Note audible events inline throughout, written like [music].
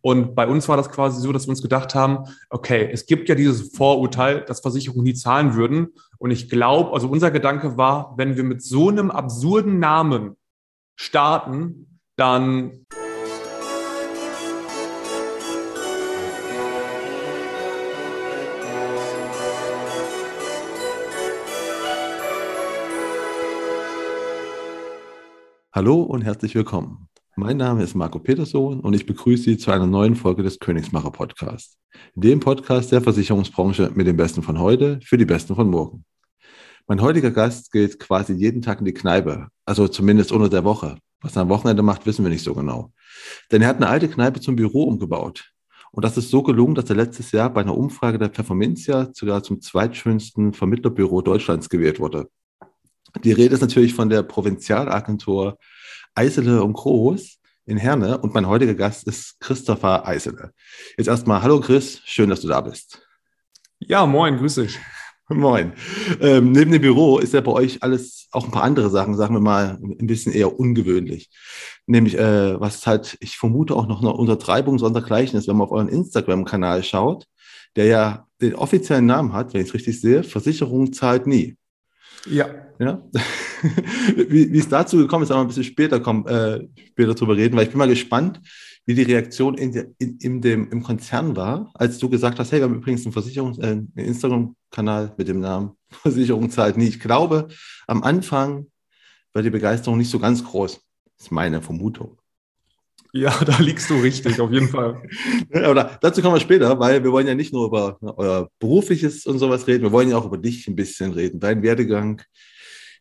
Und bei uns war das quasi so, dass wir uns gedacht haben, okay, es gibt ja dieses Vorurteil, dass Versicherungen nie zahlen würden. Und ich glaube, also unser Gedanke war, wenn wir mit so einem absurden Namen starten, dann Hallo und herzlich willkommen. Mein Name ist Marco Petersohn und ich begrüße Sie zu einer neuen Folge des Königsmacher Podcasts, dem Podcast der Versicherungsbranche mit den Besten von heute für die Besten von morgen. Mein heutiger Gast geht quasi jeden Tag in die Kneipe, also zumindest unter der Woche. Was er am Wochenende macht, wissen wir nicht so genau. Denn er hat eine alte Kneipe zum Büro umgebaut. Und das ist so gelungen, dass er letztes Jahr bei einer Umfrage der Pfefferminzia sogar zum zweitschönsten Vermittlerbüro Deutschlands gewählt wurde. Die Rede ist natürlich von der Provinzialagentur Eisele und Groß in Herne und mein heutiger Gast ist Christopher Eisele. Jetzt erstmal, hallo Chris, schön, dass du da bist. Ja, moin, grüß dich. Moin. Ähm, neben dem Büro ist ja bei euch alles, auch ein paar andere Sachen, sagen wir mal, ein bisschen eher ungewöhnlich. Nämlich, äh, was halt, ich vermute auch noch eine Untertreibung sondergleichen ist, wenn man auf euren Instagram-Kanal schaut, der ja den offiziellen Namen hat, wenn ich es richtig sehe, Versicherung zahlt nie. Ja. ja? [laughs] wie, wie es dazu gekommen ist, aber ein bisschen später, kommen, äh, später drüber reden, weil ich bin mal gespannt, wie die Reaktion in, der, in, in dem, im Konzern war, als du gesagt hast, hey, wir haben übrigens einen Versicherungs-, äh, einen Instagram-Kanal mit dem Namen [laughs] Versicherung zahlt nie. Ich glaube, am Anfang war die Begeisterung nicht so ganz groß. Das ist meine Vermutung. Ja, da liegst du richtig, auf jeden Fall. [laughs] Oder dazu kommen wir später, weil wir wollen ja nicht nur über euer berufliches und sowas reden, wir wollen ja auch über dich ein bisschen reden, deinen Werdegang,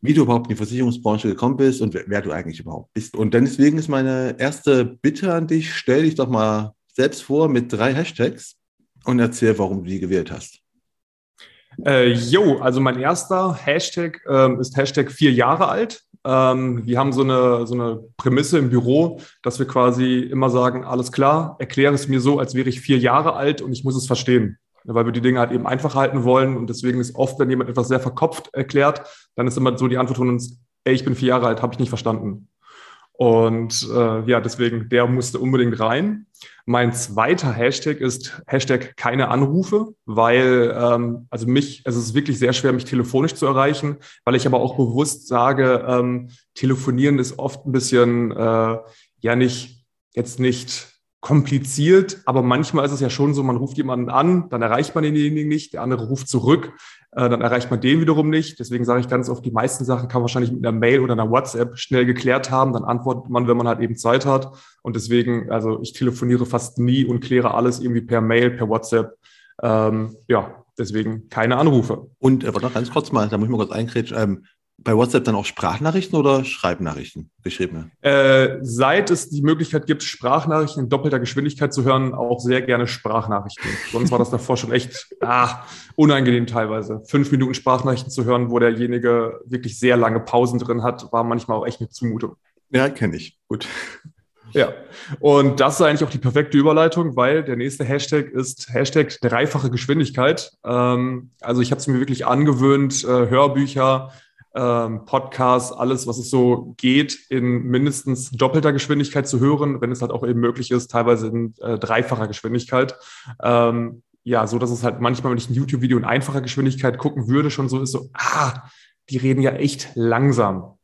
wie du überhaupt in die Versicherungsbranche gekommen bist und wer, wer du eigentlich überhaupt bist. Und deswegen ist meine erste Bitte an dich, stell dich doch mal selbst vor mit drei Hashtags und erzähl, warum du die gewählt hast. Äh, jo, also mein erster Hashtag ähm, ist Hashtag vier Jahre alt. Ähm, wir haben so eine, so eine Prämisse im Büro, dass wir quasi immer sagen, alles klar, erkläre es mir so, als wäre ich vier Jahre alt und ich muss es verstehen. Weil wir die Dinge halt eben einfach halten wollen. Und deswegen ist oft, wenn jemand etwas sehr verkopft erklärt, dann ist immer so die Antwort von uns, ey, ich bin vier Jahre alt, habe ich nicht verstanden. Und äh, ja, deswegen, der musste unbedingt rein. Mein zweiter Hashtag ist Hashtag keine Anrufe, weil ähm, also mich, also es ist wirklich sehr schwer, mich telefonisch zu erreichen, weil ich aber auch bewusst sage, ähm, telefonieren ist oft ein bisschen äh, ja nicht jetzt nicht kompliziert, aber manchmal ist es ja schon so, man ruft jemanden an, dann erreicht man denjenigen nicht, der andere ruft zurück, äh, dann erreicht man den wiederum nicht. Deswegen sage ich ganz oft, die meisten Sachen kann man wahrscheinlich mit einer Mail oder einer WhatsApp schnell geklärt haben, dann antwortet man, wenn man halt eben Zeit hat. Und deswegen, also ich telefoniere fast nie und kläre alles irgendwie per Mail, per WhatsApp. Ähm, ja, deswegen keine Anrufe. Und aber noch ganz kurz mal, da muss ich mal kurz einkrätschen. Ähm, bei WhatsApp dann auch Sprachnachrichten oder Schreibnachrichten, geschriebene? Äh, seit es die Möglichkeit gibt, Sprachnachrichten in doppelter Geschwindigkeit zu hören, auch sehr gerne Sprachnachrichten. Sonst war das davor schon echt ah, unangenehm teilweise. Fünf Minuten Sprachnachrichten zu hören, wo derjenige wirklich sehr lange Pausen drin hat, war manchmal auch echt eine Zumutung. Ja, kenne ich. Gut. Ja, und das ist eigentlich auch die perfekte Überleitung, weil der nächste Hashtag ist Hashtag dreifache Geschwindigkeit. Ähm, also ich habe es mir wirklich angewöhnt, äh, Hörbücher, ähm, Podcasts, alles, was es so geht, in mindestens doppelter Geschwindigkeit zu hören, wenn es halt auch eben möglich ist, teilweise in äh, dreifacher Geschwindigkeit. Ähm, ja, so dass es halt manchmal, wenn ich ein YouTube-Video in einfacher Geschwindigkeit gucken würde, schon so ist, so, ah, die reden ja echt langsam.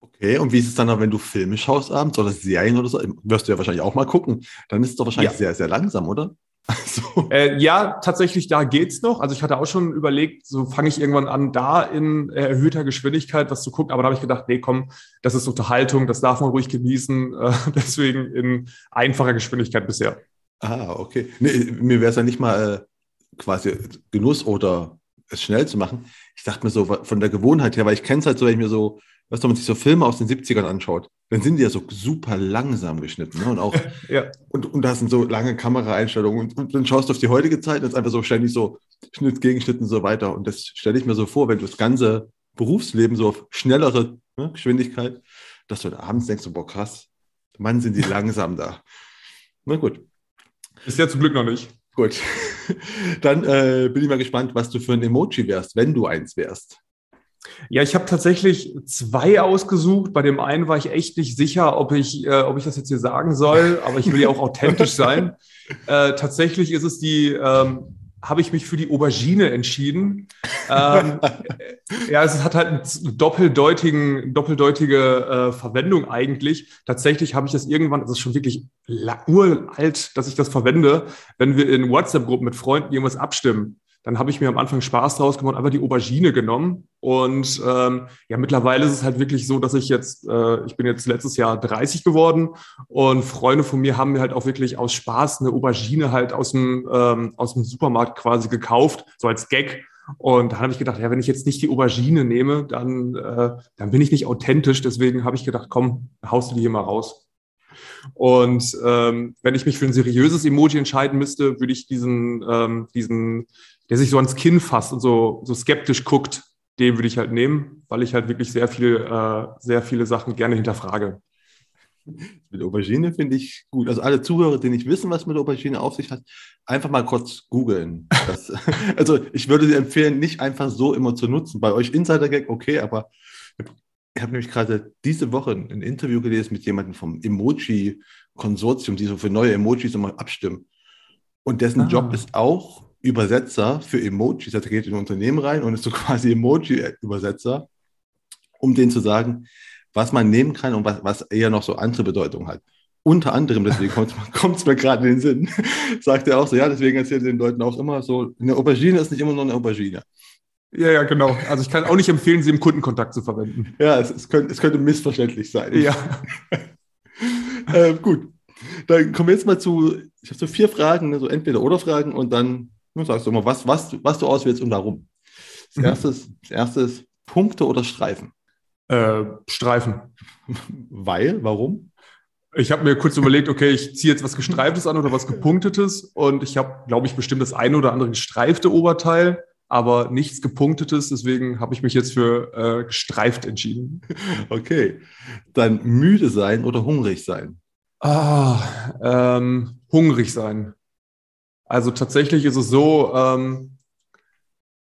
Okay, und wie ist es dann, wenn du Filme schaust abends oder Serien oder so? Wirst du ja wahrscheinlich auch mal gucken. Dann ist es doch wahrscheinlich ja. sehr, sehr langsam, oder? Also. Äh, ja, tatsächlich, da geht's noch. Also ich hatte auch schon überlegt, so fange ich irgendwann an, da in erhöhter Geschwindigkeit was zu gucken. Aber da habe ich gedacht, nee, komm, das ist Unterhaltung, das darf man ruhig genießen. [laughs] Äh, deswegen in einfacher Geschwindigkeit bisher. Ah, okay. Nee, mir wäre es ja nicht mal äh, quasi Genuss oder es schnell zu machen. Ich dachte mir so von der Gewohnheit her, weil ich kenne es halt so, wenn ich mir so weißt wenn man sich so Filme aus den 70ern anschaut, dann sind die ja so super langsam geschnitten. Ne? Und auch, [laughs] ja. und, und da sind so lange Kameraeinstellungen. Und, und, dann schaust du auf die heutige Zeit und ist einfach so ständig so Schnitt, Gegenschnitt und so weiter. Und das stelle ich mir so vor, wenn du das ganze Berufsleben so auf schnellere ne, Geschwindigkeit, dass du da abends denkst, so, boah, krass, Mann, sind die [laughs] langsam da. Na gut. Ist ja zum Glück noch nicht. Gut. [laughs] Dann äh, bin ich mal gespannt, was du für ein Emoji wärst, wenn du eins wärst. Ja, ich habe tatsächlich zwei ausgesucht. Bei dem einen war ich echt nicht sicher, ob ich, äh, ob ich das jetzt hier sagen soll, aber ich will ja auch authentisch [laughs] sein. Äh, tatsächlich ist es die, ähm, habe ich mich für die Aubergine entschieden. ähm, [laughs] ja, es hat halt eine doppeldeutigen, doppeldeutige äh, Verwendung eigentlich. Tatsächlich habe ich das irgendwann, das ist schon wirklich uralt, dass ich das verwende, wenn wir in WhatsApp-Gruppen mit Freunden irgendwas abstimmen dann habe ich mir am Anfang Spaß draus gemacht, einfach die Aubergine genommen. Und ähm, ja, mittlerweile ist es halt wirklich so, dass ich jetzt, äh, ich bin jetzt letztes Jahr 30 geworden und Freunde von mir haben mir halt auch wirklich aus Spaß eine Aubergine halt aus dem, ähm, aus dem Supermarkt quasi gekauft, so als Gag. Und da habe ich gedacht, ja, wenn ich jetzt nicht die Aubergine nehme, dann, äh, dann bin ich nicht authentisch. Deswegen habe ich gedacht, komm, haust du die hier mal raus. Und ähm, wenn ich mich für ein seriöses Emoji entscheiden müsste, würde ich diesen, ähm, diesen der sich so ans Kinn fasst und so, so skeptisch guckt, den würde ich halt nehmen, weil ich halt wirklich sehr viel, äh, sehr viele Sachen gerne hinterfrage. Mit Aubergine finde ich gut. Also alle Zuhörer, die nicht wissen, was mit Aubergine auf sich hat, einfach mal kurz googeln. [laughs] also ich würde dir empfehlen, nicht einfach so immer zu nutzen. Bei euch Insider-Gag, okay, aber ich habe nämlich gerade diese Woche ein Interview gelesen mit jemandem vom Emoji-Konsortium, die so für neue Emojis immer abstimmen. Und dessen ah. Job ist auch, Übersetzer für Emojis. Also geht in ein Unternehmen rein und ist so [laughs] quasi Emoji-Übersetzer, um denen zu sagen, was man nehmen kann und was, was eher noch so andere Bedeutung hat. Unter anderem, deswegen [laughs] kommt es mir gerade in den Sinn, [laughs] sagt er auch so, ja, deswegen erzählt er den Leuten auch immer so, eine Aubergine ist nicht immer nur eine Aubergine. Ja, ja, genau. Also ich kann auch nicht empfehlen, sie im Kundenkontakt zu verwenden. Ja, es, es, könnte, es könnte missverständlich sein. Ja. äh, gut. Dann kommen wir jetzt mal zu, ich habe so vier Fragen, ne, so entweder oder Fragen und dann Du sagst du mal, was, was, was du auswählst und warum. Das, mhm. erstes, das erste ist Punkte oder Streifen? Äh, Streifen. Weil? Warum? Ich habe mir kurz überlegt, okay, ich ziehe jetzt was Gestreiftes an oder was Gepunktetes und ich habe, glaube ich, bestimmt das eine oder andere gestreifte Oberteil, aber nichts Gepunktetes. Deswegen habe ich mich jetzt für äh, gestreift entschieden. [laughs] Okay. Dann müde sein oder hungrig sein? Ah, ähm, hungrig sein. Also tatsächlich ist es so, ähm,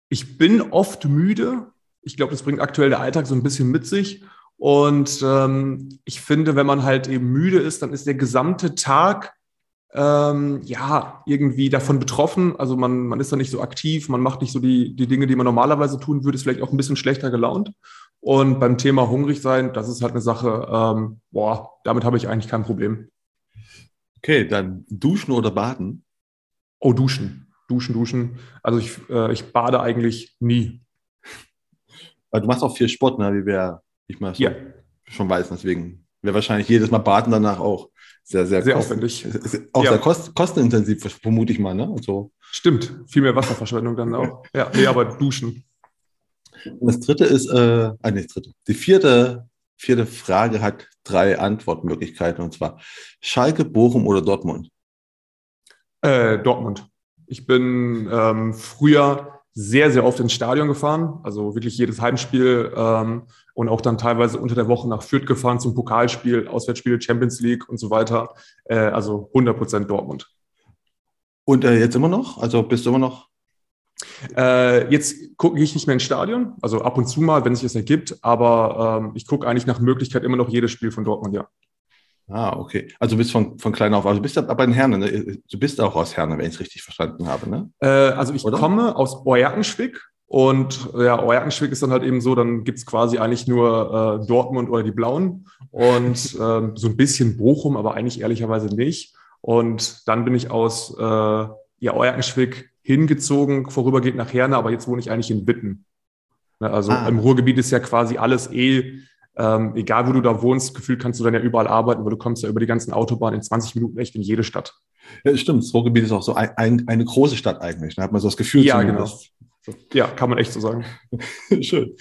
ich bin oft müde. Ich glaube, das bringt aktuell der Alltag so ein bisschen mit sich. Und ähm, ich finde, wenn man halt eben müde ist, dann ist der gesamte Tag ähm, ja irgendwie davon betroffen. Also man, man ist da nicht so aktiv, man macht nicht so die, die Dinge, die man normalerweise tun würde, ist vielleicht auch ein bisschen schlechter gelaunt. Und beim Thema hungrig sein, das ist halt eine Sache, ähm, boah, damit habe ich eigentlich kein Problem. Okay, dann duschen oder baden? Oh, duschen. Duschen, duschen. Also ich, äh, ich bade eigentlich nie. du machst auch viel Sport, ne? wie wir, ich mal so ja. schon weiß, deswegen wäre wahrscheinlich jedes Mal baden danach auch sehr, sehr, sehr aufwendig. [laughs] Auch ja. sehr kost, kostenintensiv, vermute ich mal. Ne? Also, Stimmt, viel mehr Wasserverschwendung dann auch. Ja, nee, aber duschen. Und das dritte ist, äh, ah, nee, das dritte. Die vierte, vierte Frage hat drei Antwortmöglichkeiten und zwar Schalke, Bochum oder Dortmund. Äh, Dortmund. Ich bin ähm, früher sehr, sehr oft ins Stadion gefahren, also wirklich jedes Heimspiel ähm, und auch dann teilweise unter der Woche nach Fürth gefahren zum Pokalspiel, Auswärtsspiele, Champions League und so weiter. Äh, also 100 Prozent Dortmund. Und äh, jetzt immer noch? Also bist du immer noch? Äh, jetzt gucke ich nicht mehr ins Stadion, also ab und zu mal, wenn es sich das ergibt, aber ähm, ich gucke eigentlich nach Möglichkeit immer noch jedes Spiel von Dortmund, ja. Ah, okay. Also du bist von, von klein auf, also du bist aber in Herne, ne? du bist auch aus Herne, wenn ich es richtig verstanden habe, ne? Äh, also ich Oder? komme aus Oerkenschwick und ja, Oerkenschwick ist dann halt eben so, dann gibt es quasi eigentlich nur äh, Dortmund oder die Blauen und [laughs] äh, so ein bisschen Bochum, aber eigentlich ehrlicherweise nicht. Und dann bin ich aus äh, ja, Oerkenschwick hingezogen, vorübergehend nach Herne, aber jetzt wohne ich eigentlich in Witten. Ne, also ah. im Ruhrgebiet ist ja quasi alles eh ähm, egal wo du da wohnst, gefühlt kannst du dann ja überall arbeiten, weil du kommst ja über die ganzen Autobahnen in 20 Minuten echt in jede Stadt. Ja, stimmt. Das Ruhrgebiet ist auch so ein, ein, eine große Stadt eigentlich. Da hat man so das Gefühl. Ja, zumindest. genau. Ja, kann man echt so sagen. [laughs] Schön.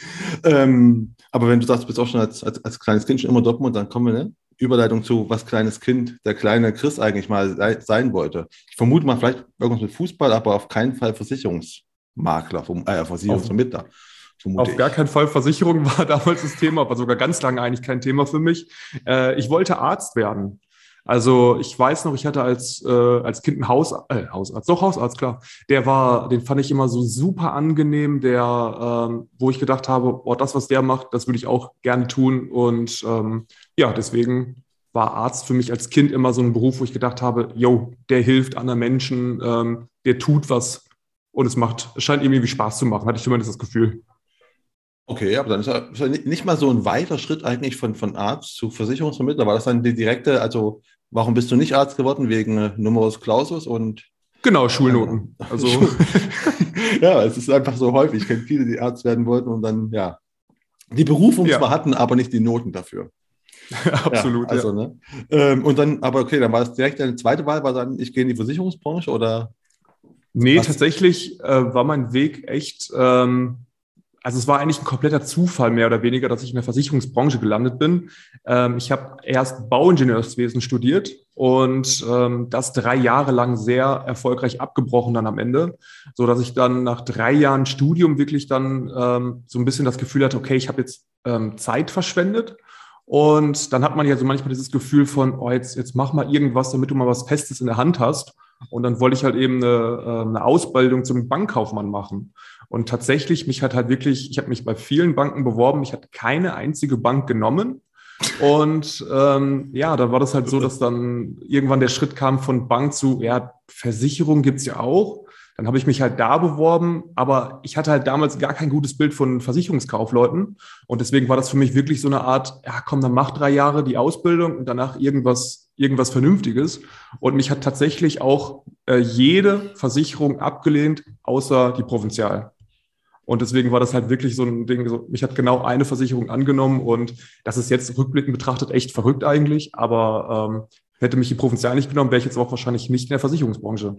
Ähm, aber wenn du sagst, du bist auch schon als, als, als kleines Kind schon immer Dortmund, dann kommen wir, ne? Überleitung zu, was kleines Kind, der kleine Chris eigentlich mal sein wollte. Ich vermute mal vielleicht irgendwas mit Fußball, aber auf keinen Fall Versicherungsmakler, äh, Versicherungsvermittler. Auf ich. gar keinen Fall Versicherung [laughs] war damals das Thema, war sogar ganz lange eigentlich kein Thema für mich. Äh, ich wollte Arzt werden. Also ich weiß noch, ich hatte als, äh, als Kind einen Haus, äh, Hausarzt, doch Hausarzt, klar. Der war, den fand ich immer so super angenehm, der, ähm, wo ich gedacht habe, oh, das, was der macht, das würde ich auch gerne tun. Und ähm, ja, deswegen war Arzt für mich als Kind immer so ein Beruf, wo ich gedacht habe, yo, der hilft anderen Menschen, ähm, der tut was und es macht, es scheint irgendwie Spaß zu machen, hatte ich zumindest das Gefühl. Okay, aber dann ist ja nicht mal so ein weiter Schritt eigentlich von, von Arzt zu Versicherungsvermittler. War das dann die direkte, also warum bist du nicht Arzt geworden? Wegen äh, Numerus Clausus und Genau, Schulnoten. Also [laughs] ja, es ist einfach so häufig. Ich kenne viele, die Arzt werden wollten und dann, ja, die Berufung ja. zwar hatten, aber nicht die Noten dafür. [laughs] Absolut. Ja, also, ja. Ne? Ähm, und dann, aber okay, dann war es direkt deine zweite Wahl, war dann, ich gehe in die Versicherungsbranche oder? Nee, was? tatsächlich äh, war mein Weg echt ähm, also es war eigentlich ein kompletter Zufall mehr oder weniger, dass ich in der Versicherungsbranche gelandet bin. Ähm, ich habe erst Bauingenieurswesen studiert und ähm, das drei Jahre lang sehr erfolgreich abgebrochen dann am Ende, so dass ich dann nach drei Jahren Studium wirklich dann ähm, so ein bisschen das Gefühl hatte, okay, ich habe jetzt ähm, Zeit verschwendet. Und dann hat man ja so manchmal dieses Gefühl von, oh, jetzt, jetzt mach mal irgendwas, damit du mal was Festes in der Hand hast. Und dann wollte ich halt eben eine, äh, eine Ausbildung zum Bankkaufmann machen. Und tatsächlich, mich hat halt wirklich, ich habe mich bei vielen Banken beworben, mich hat keine einzige Bank genommen. Und ähm, ja, da war das halt so, dass dann irgendwann der Schritt kam von Bank zu, ja, Versicherung gibt's ja auch. Dann habe ich mich halt da beworben, aber ich hatte halt damals gar kein gutes Bild von Versicherungskaufleuten. Und deswegen war das für mich wirklich so eine Art, ja, komm, dann mach drei Jahre die Ausbildung und danach irgendwas, irgendwas Vernünftiges. Und mich hat tatsächlich auch äh, jede Versicherung abgelehnt, außer die Provinzial. Und deswegen war das halt wirklich so ein Ding, so, mich hat genau eine Versicherung angenommen und das ist jetzt rückblickend betrachtet echt verrückt eigentlich, aber ähm, hätte mich die Provinzial nicht genommen, wäre ich jetzt auch wahrscheinlich nicht in der Versicherungsbranche.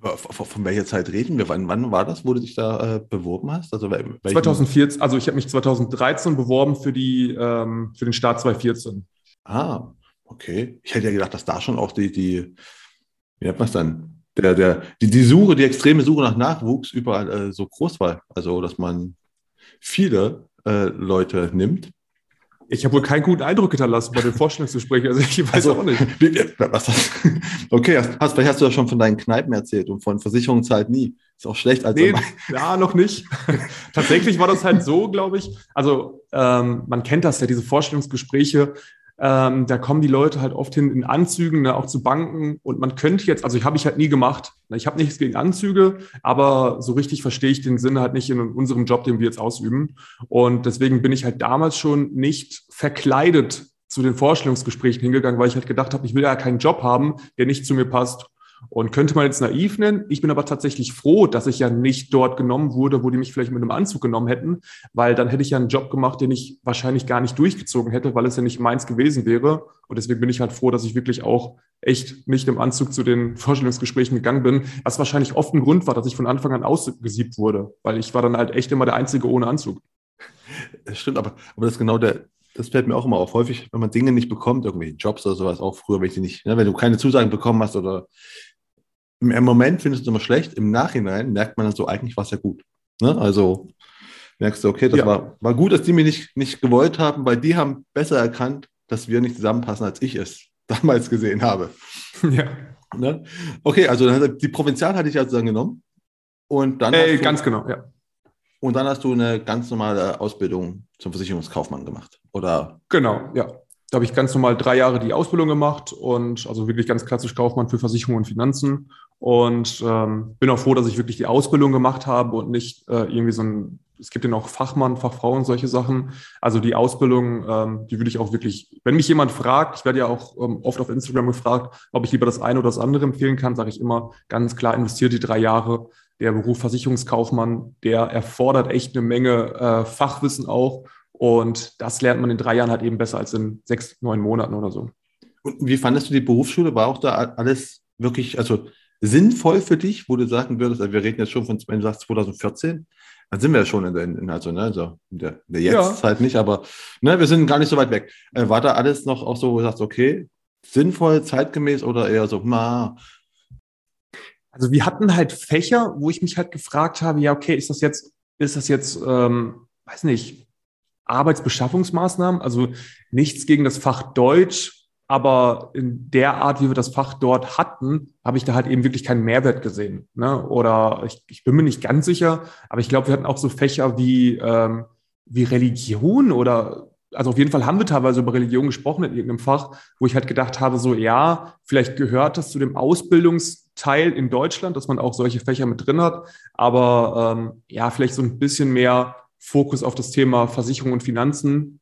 Aber von welcher Zeit reden wir? Wann, wann war das, wo du dich da äh, beworben hast? Also 2014, also ich habe mich 2013 beworben für, die, ähm, für den Start 2014. Ah, okay. Ich hätte ja gedacht, dass da schon auch die, die wie nennt man es dann, der, der, die, die Suche, die extreme Suche nach Nachwuchs überall äh, so groß war. Also, dass man viele äh, Leute nimmt. Ich habe wohl keinen guten Eindruck hinterlassen bei den Vorstellungsgesprächen. Also ich weiß also, auch nicht. Was hast, [laughs] okay, hast, vielleicht hast du ja schon von deinen Kneipen erzählt und von Versicherungen zahlt nie. Ist auch schlecht als. Nee, [laughs] ja, noch nicht. [laughs] Tatsächlich war das halt so, glaube ich. Also ähm, man kennt das ja, diese Vorstellungsgespräche. Ähm, da kommen die Leute halt oft hin in Anzügen, ne, auch zu Banken. Und man könnte jetzt, also ich habe ich halt nie gemacht. Ne, ich habe nichts gegen Anzüge, aber so richtig verstehe ich den Sinn halt nicht in unserem Job, den wir jetzt ausüben. Und deswegen bin ich halt damals schon nicht verkleidet zu den Vorstellungsgesprächen hingegangen, weil ich halt gedacht habe, ich will ja keinen Job haben, der nicht zu mir passt. Und könnte man jetzt naiv nennen. Ich bin aber tatsächlich froh, dass ich ja nicht dort genommen wurde, wo die mich vielleicht mit einem Anzug genommen hätten, weil dann hätte ich ja einen Job gemacht, den ich wahrscheinlich gar nicht durchgezogen hätte, weil es ja nicht meins gewesen wäre. Und deswegen bin ich halt froh, dass ich wirklich auch echt nicht im Anzug zu den Vorstellungsgesprächen gegangen bin, was wahrscheinlich oft ein Grund war, dass ich von Anfang an ausgesiebt wurde, weil ich war dann halt echt immer der Einzige ohne Anzug. Stimmt, aber, aber das ist genau der, das fällt mir auch immer auf. Häufig, wenn man Dinge nicht bekommt, irgendwie Jobs oder sowas, auch früher, wenn nicht, ne, wenn du keine Zusagen bekommen hast oder im Moment findest du es immer schlecht, im Nachhinein merkt man dann so, eigentlich war es ja gut. Ne? Also merkst du, okay, das ja. war, war gut, dass die mich nicht, nicht gewollt haben, weil die haben besser erkannt, dass wir nicht zusammenpassen, als ich es [laughs] damals gesehen habe. [laughs] Ja. Ne? Okay, also die Provinzial hatte ich also dann genommen. Und dann. Äh, du, ganz genau, ja. Und dann hast du eine ganz normale Ausbildung zum Versicherungskaufmann gemacht, oder? Genau, ja. Da habe ich ganz normal drei Jahre die Ausbildung gemacht und also wirklich ganz klassisch Kaufmann für Versicherungen und Finanzen. Und ähm, bin auch froh, dass ich wirklich die Ausbildung gemacht habe und nicht äh, irgendwie so ein, es gibt ja noch Fachmann, Fachfrau und solche Sachen. Also die Ausbildung, ähm, die würde ich auch wirklich, wenn mich jemand fragt, ich werde ja auch ähm, oft auf Instagram gefragt, ob ich lieber das eine oder das andere empfehlen kann, sage ich immer ganz klar, investiert die drei Jahre. Der Beruf Versicherungskaufmann, der erfordert echt eine Menge äh, Fachwissen auch. Und das lernt man in drei Jahren halt eben besser als in sechs, neun Monaten oder so. Und wie fandest du die Berufsschule? War auch da alles wirklich, also sinnvoll für dich, wo du sagen würdest, also wir reden jetzt schon von, wenn du sagst 2014, dann sind wir ja schon in der, in, also, ne, also in der, der Jetztzeit ja. nicht, aber ne, wir sind gar nicht so weit weg. Äh, war da alles noch auch so, wo du sagst, okay, sinnvoll, zeitgemäß oder eher so, ma? Also wir hatten halt Fächer, wo ich mich halt gefragt habe, ja, okay, ist das jetzt, ist das jetzt, ähm, weiß nicht, Arbeitsbeschaffungsmaßnahmen, also nichts gegen das Fach Deutsch, aber in der Art, wie wir das Fach dort hatten, habe ich da halt eben wirklich keinen Mehrwert gesehen. Ne? Oder ich, ich bin mir nicht ganz sicher, aber ich glaube, wir hatten auch so Fächer wie, ähm, wie Religion oder also auf jeden Fall haben wir teilweise über Religion gesprochen in irgendeinem Fach, wo ich halt gedacht habe, so ja, vielleicht gehört das zu dem Ausbildungsteil in Deutschland, dass man auch solche Fächer mit drin hat, aber ähm, ja, vielleicht so ein bisschen mehr Fokus auf das Thema Versicherung und Finanzen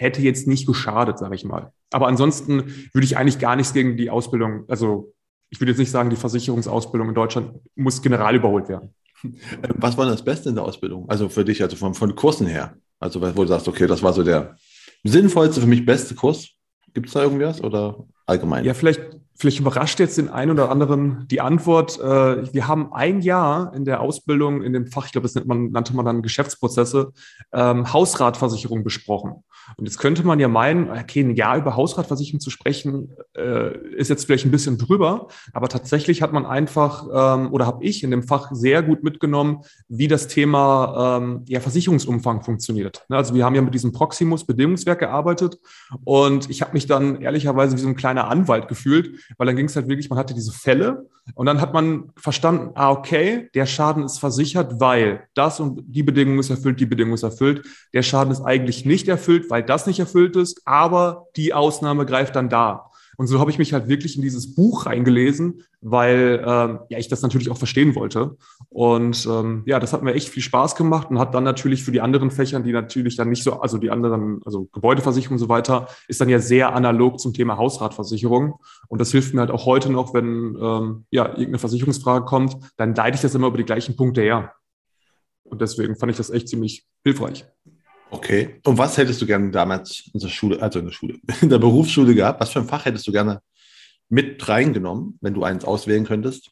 hätte jetzt nicht geschadet, sage ich mal. Aber ansonsten würde ich eigentlich gar nichts gegen die Ausbildung, also ich würde jetzt nicht sagen, die Versicherungsausbildung in Deutschland muss general überholt werden. [laughs] Was war das Beste in der Ausbildung? Also für dich, also von, von Kursen her? Also wo du sagst, okay, das war so der sinnvollste, für mich beste Kurs. Gibt es da irgendwas oder allgemein? Ja, vielleicht, vielleicht überrascht jetzt den einen oder anderen die Antwort. Äh, wir haben ein Jahr in der Ausbildung in dem Fach, ich glaube, das nennt man, nannte man dann Geschäftsprozesse, ähm, Hausratversicherung besprochen. Und jetzt könnte man ja meinen, okay, ein Jahr über Hausratversicherung zu sprechen, äh, ist jetzt vielleicht ein bisschen drüber, aber tatsächlich hat man einfach ähm, oder habe ich in dem Fach sehr gut mitgenommen, wie das Thema ähm, ja, Versicherungsumfang funktioniert. Ne, also wir haben ja mit diesem Proximus Bedingungswerk gearbeitet und ich habe mich dann ehrlicherweise wie so ein kleiner Anwalt gefühlt, weil dann ging es halt wirklich, man hatte diese Fälle und dann hat man verstanden, ah, okay, der Schaden ist versichert, weil das und die Bedingung ist erfüllt, die Bedingung ist erfüllt. Der Schaden ist eigentlich nicht erfüllt, weil das nicht erfüllt ist, aber die Ausnahme greift dann da. Und so habe ich mich halt wirklich in dieses Buch reingelesen, weil ähm, ja ich das natürlich auch verstehen wollte. Und ähm, ja, das hat mir echt viel Spaß gemacht und hat dann natürlich für die anderen Fächern, die natürlich dann nicht so, also die anderen, also Gebäudeversicherung und so weiter, ist dann ja sehr analog zum Thema Hausratversicherung. Und das hilft mir halt auch heute noch, wenn ähm, ja irgendeine Versicherungsfrage kommt, dann leite ich das immer über die gleichen Punkte her. Und deswegen fand ich das echt ziemlich hilfreich. Okay. Und was hättest du gerne damals in der Schule, also in der Schule, [laughs] in der Berufsschule gehabt? Was für ein Fach hättest du gerne mit reingenommen, wenn du eins auswählen könntest?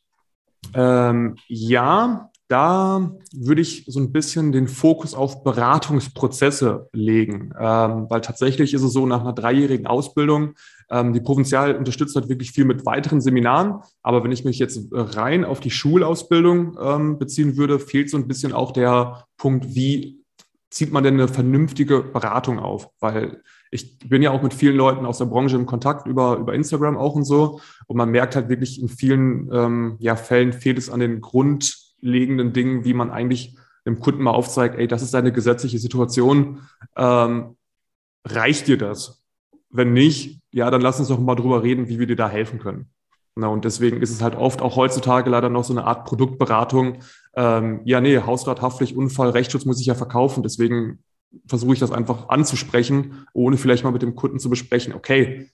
Ähm, ja, da würde ich so ein bisschen den Fokus auf Beratungsprozesse legen, ähm, weil tatsächlich ist es so, nach einer dreijährigen Ausbildung, ähm, die Provinzial unterstützt halt wirklich viel mit weiteren Seminaren, aber wenn ich mich jetzt rein auf die Schulausbildung ähm, beziehen würde, fehlt so ein bisschen auch der Punkt, wie zieht man denn eine vernünftige Beratung auf? Weil ich bin ja auch mit vielen Leuten aus der Branche im Kontakt über, über Instagram auch und so. Und man merkt halt wirklich in vielen ähm, ja, Fällen fehlt es an den grundlegenden Dingen, wie man eigentlich dem Kunden mal aufzeigt, ey, das ist deine gesetzliche Situation. Ähm, reicht dir das? Wenn nicht, ja, dann lass uns doch mal drüber reden, wie wir dir da helfen können. Na, und deswegen ist es halt oft auch heutzutage leider noch so eine Art Produktberatung. Ähm, ja, nee, Hausrat, Haftpflicht, Unfall, Rechtsschutz muss ich ja verkaufen. Deswegen versuche ich das einfach anzusprechen, ohne vielleicht mal mit dem Kunden zu besprechen, okay,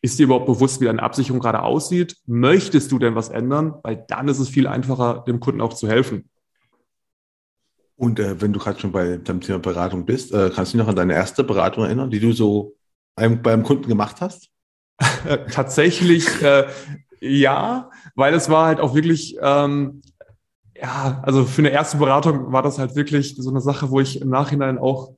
ist dir überhaupt bewusst, wie deine Absicherung gerade aussieht? Möchtest du denn was ändern? Weil dann ist es viel einfacher, dem Kunden auch zu helfen. Und äh, wenn du gerade schon bei dem Thema Beratung bist, äh, kannst du dich noch an deine erste Beratung erinnern, die du so einem, beim Kunden gemacht hast? Tatsächlich äh, ja, weil es war halt auch wirklich, ähm, ja, also für eine erste Beratung war das halt wirklich so eine Sache, wo ich im Nachhinein auch,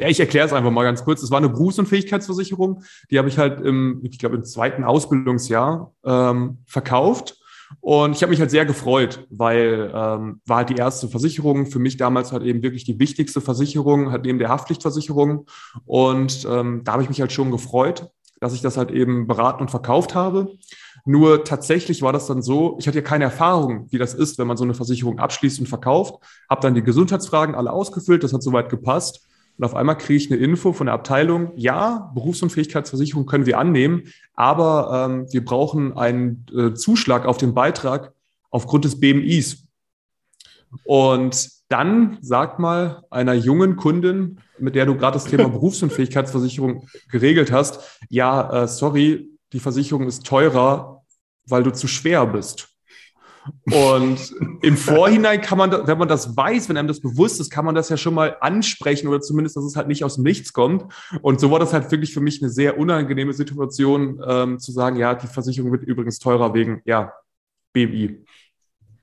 ja, ich erkläre es einfach mal ganz kurz. Es war eine Berufsunfähigkeitsversicherung, die habe ich halt im, ich glaube, im zweiten Ausbildungsjahr ähm, verkauft. Und ich habe mich halt sehr gefreut, weil ähm, war halt die erste Versicherung, für mich damals halt eben wirklich die wichtigste Versicherung, halt neben der Haftpflichtversicherung. Und ähm, da habe ich mich halt schon gefreut dass ich das halt eben beraten und verkauft habe. Nur tatsächlich war das dann so, ich hatte ja keine Erfahrung, wie das ist, wenn man so eine Versicherung abschließt und verkauft, habe dann die Gesundheitsfragen alle ausgefüllt, das hat soweit gepasst. Und auf einmal kriege ich eine Info von der Abteilung, ja, Berufsunfähigkeitsversicherung können wir annehmen, aber ähm, wir brauchen einen äh, Zuschlag auf den Beitrag aufgrund des BMIs. Und dann sag mal einer jungen Kundin, mit der du gerade das Thema [laughs] Berufsunfähigkeitsversicherung geregelt hast, ja, äh, sorry, die Versicherung ist teurer, weil du zu schwer bist. Und im Vorhinein kann man, wenn man das weiß, wenn einem das bewusst ist, kann man das ja schon mal ansprechen oder zumindest, dass es halt nicht aus dem Nichts kommt. Und so war das halt wirklich für mich eine sehr unangenehme Situation, ähm, zu sagen, ja, die Versicherung wird übrigens teurer wegen, ja, BMI.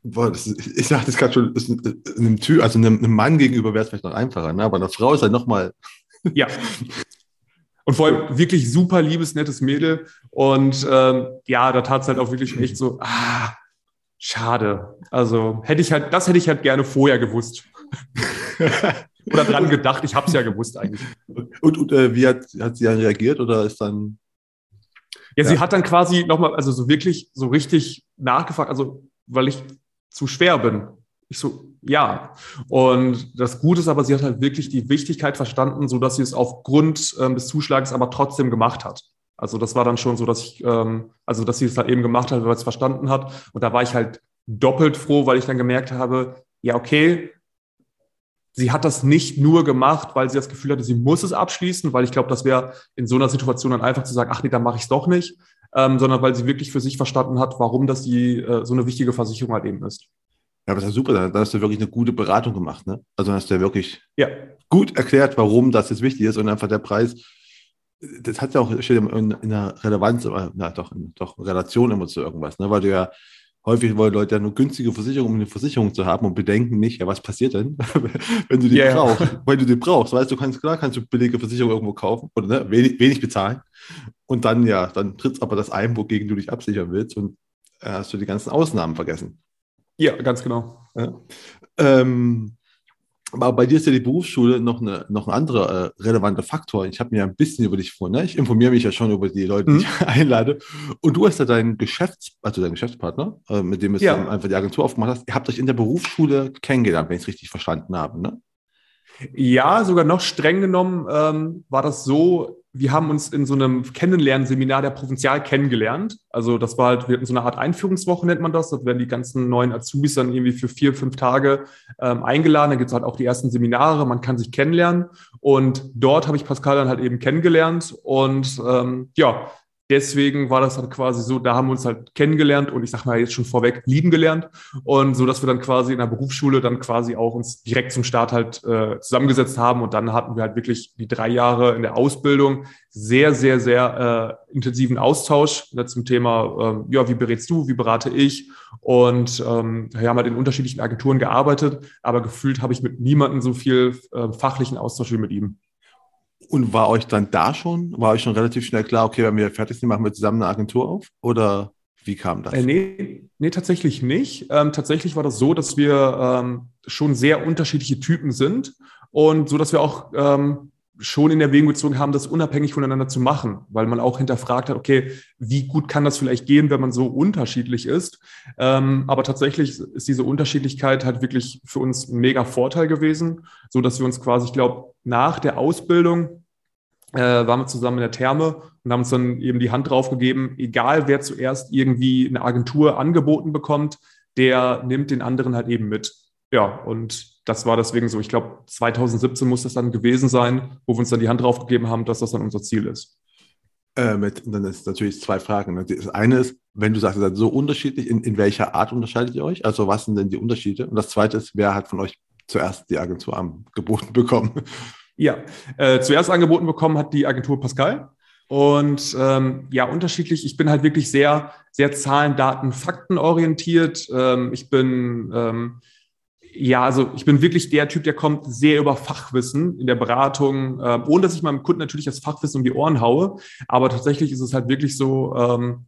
Boah, ist, ich dachte es gerade schon, ist einem Typ, also einem, einem Mann gegenüber wäre es vielleicht noch einfacher, ne? aber einer Frau ist halt nochmal. Ja. Und vor allem wirklich super liebes, nettes Mädel. Und ähm, ja, da tat es halt auch wirklich echt so, ah, schade. Also hätte ich halt, das hätte ich halt gerne vorher gewusst. [laughs] oder dran gedacht, ich habe es ja gewusst eigentlich. Und, und äh, wie hat, hat sie dann reagiert oder ist dann Ja, sie hat dann quasi nochmal, also so wirklich, so richtig nachgefragt, also weil ich zu schwer bin. Ich so, ja. Und das Gute ist aber, sie hat halt wirklich die Wichtigkeit verstanden, so dass sie es aufgrund ähm, des Zuschlags aber trotzdem gemacht hat. Also das war dann schon so, dass ich, ähm, also dass sie es halt eben gemacht hat, weil sie es verstanden hat. Und da war ich halt doppelt froh, weil ich dann gemerkt habe, ja, okay, sie hat das nicht nur gemacht, weil sie das Gefühl hatte, sie muss es abschließen, weil ich glaube, das wäre in so einer Situation dann einfach zu sagen, ach nee, dann mache ich es doch nicht, ähm, sondern weil sie wirklich für sich verstanden hat, warum das die äh, so eine wichtige Versicherung halt eben ist. Ja, aber das ist super, da hast du wirklich eine gute Beratung gemacht, ne? Also hast du ja wirklich ja. gut erklärt, warum das jetzt wichtig ist und einfach der Preis, das hat ja auch steht in, in der Relevanz, na doch, in, doch Relation immer zu irgendwas, ne? Weil du ja häufig wollen Leute ja nur günstige Versicherungen, um eine Versicherung zu haben und bedenken nicht, ja, was passiert denn, [laughs] wenn du die yeah. brauchst? Wenn du die brauchst, weißt du, kannst klar, kannst du billige Versicherung irgendwo kaufen oder ne, wenig, wenig bezahlen und dann ja, dann tritt aber das ein, wogegen du dich absichern willst und äh, hast du die ganzen Ausnahmen vergessen. Ja, ganz genau. Ja. Ähm, aber bei dir ist ja die Berufsschule noch, eine, noch ein anderer äh, relevanter Faktor. Ich habe mir ein bisschen über dich vor. Ne? Ich informiere mich ja schon über die Leute, die mhm. ich [laughs] einlade. Und du hast ja deinen Geschäfts-, also deinen Geschäftspartner, äh, mit dem du ja. einfach die Agentur aufgemacht hast. Ihr habt euch in der Berufsschule kennengelernt, wenn ich es richtig verstanden habe. Ne? Ja, sogar noch streng genommen ähm, war das so, wir haben uns in so einem Kennenlernseminar der Provinzial kennengelernt. Also das war halt, wir hatten so eine Art Einführungswoche, nennt man das. Da werden die ganzen neuen Azubis dann irgendwie für vier, fünf Tage ähm, eingeladen. Da gibt es halt auch die ersten Seminare, man kann sich kennenlernen. Und dort habe ich Pascal dann halt eben kennengelernt. Und ähm, ja, deswegen war das dann quasi so, da haben wir uns halt kennengelernt und ich sag mal jetzt schon vorweg lieben gelernt. Und so, dass wir dann quasi in der Berufsschule dann quasi auch uns direkt zum Start halt äh, zusammengesetzt haben. Und dann hatten wir halt wirklich die drei Jahre in der Ausbildung sehr, sehr, sehr äh, intensiven Austausch ne, zum Thema, äh, ja, wie berätst du, wie berate ich? Und ähm, wir haben halt in unterschiedlichen Agenturen gearbeitet, aber gefühlt habe ich mit niemandem so viel äh, fachlichen Austausch wie mit ihm. Und war euch dann da schon, war euch schon relativ schnell klar, okay, wenn wir fertig sind, machen wir zusammen eine Agentur auf? Oder wie kam das? Äh, nee, nee, tatsächlich nicht. Ähm, tatsächlich war das so, dass wir ähm, schon sehr unterschiedliche Typen sind und so, dass wir auch ähm, schon in Erwägung gezogen haben, das unabhängig voneinander zu machen, weil man auch hinterfragt hat, okay, wie gut kann das vielleicht gehen, wenn man so unterschiedlich ist? Ähm, aber tatsächlich ist diese Unterschiedlichkeit halt wirklich für uns ein mega Vorteil gewesen, so dass wir uns quasi, ich glaube, nach der Ausbildung äh, waren wir zusammen in der Therme und haben uns dann eben die Hand drauf gegeben, egal wer zuerst irgendwie eine Agentur angeboten bekommt, der nimmt den anderen halt eben mit. Ja, und das war deswegen so, ich glaube, 2017 muss das dann gewesen sein, wo wir uns dann die Hand drauf gegeben haben, dass das dann unser Ziel ist. Äh, mit, dann ist natürlich zwei Fragen. Ne? Das eine ist, wenn du sagst, ihr seid so unterschiedlich, in, in welcher Art unterscheidet ihr euch? Also was sind denn die Unterschiede? Und das zweite ist, wer hat von euch zuerst die Agentur angeboten bekommen? Ja, äh, zuerst angeboten bekommen hat die Agentur Pascal. Und ähm, ja, unterschiedlich. Ich bin halt wirklich sehr, sehr Zahlen, Daten, Fakten orientiert. Ähm, ich bin ähm, ja, also ich bin wirklich der Typ, der kommt sehr über Fachwissen in der Beratung, äh, ohne dass ich meinem Kunden natürlich das Fachwissen um die Ohren haue. Aber tatsächlich ist es halt wirklich so, ähm,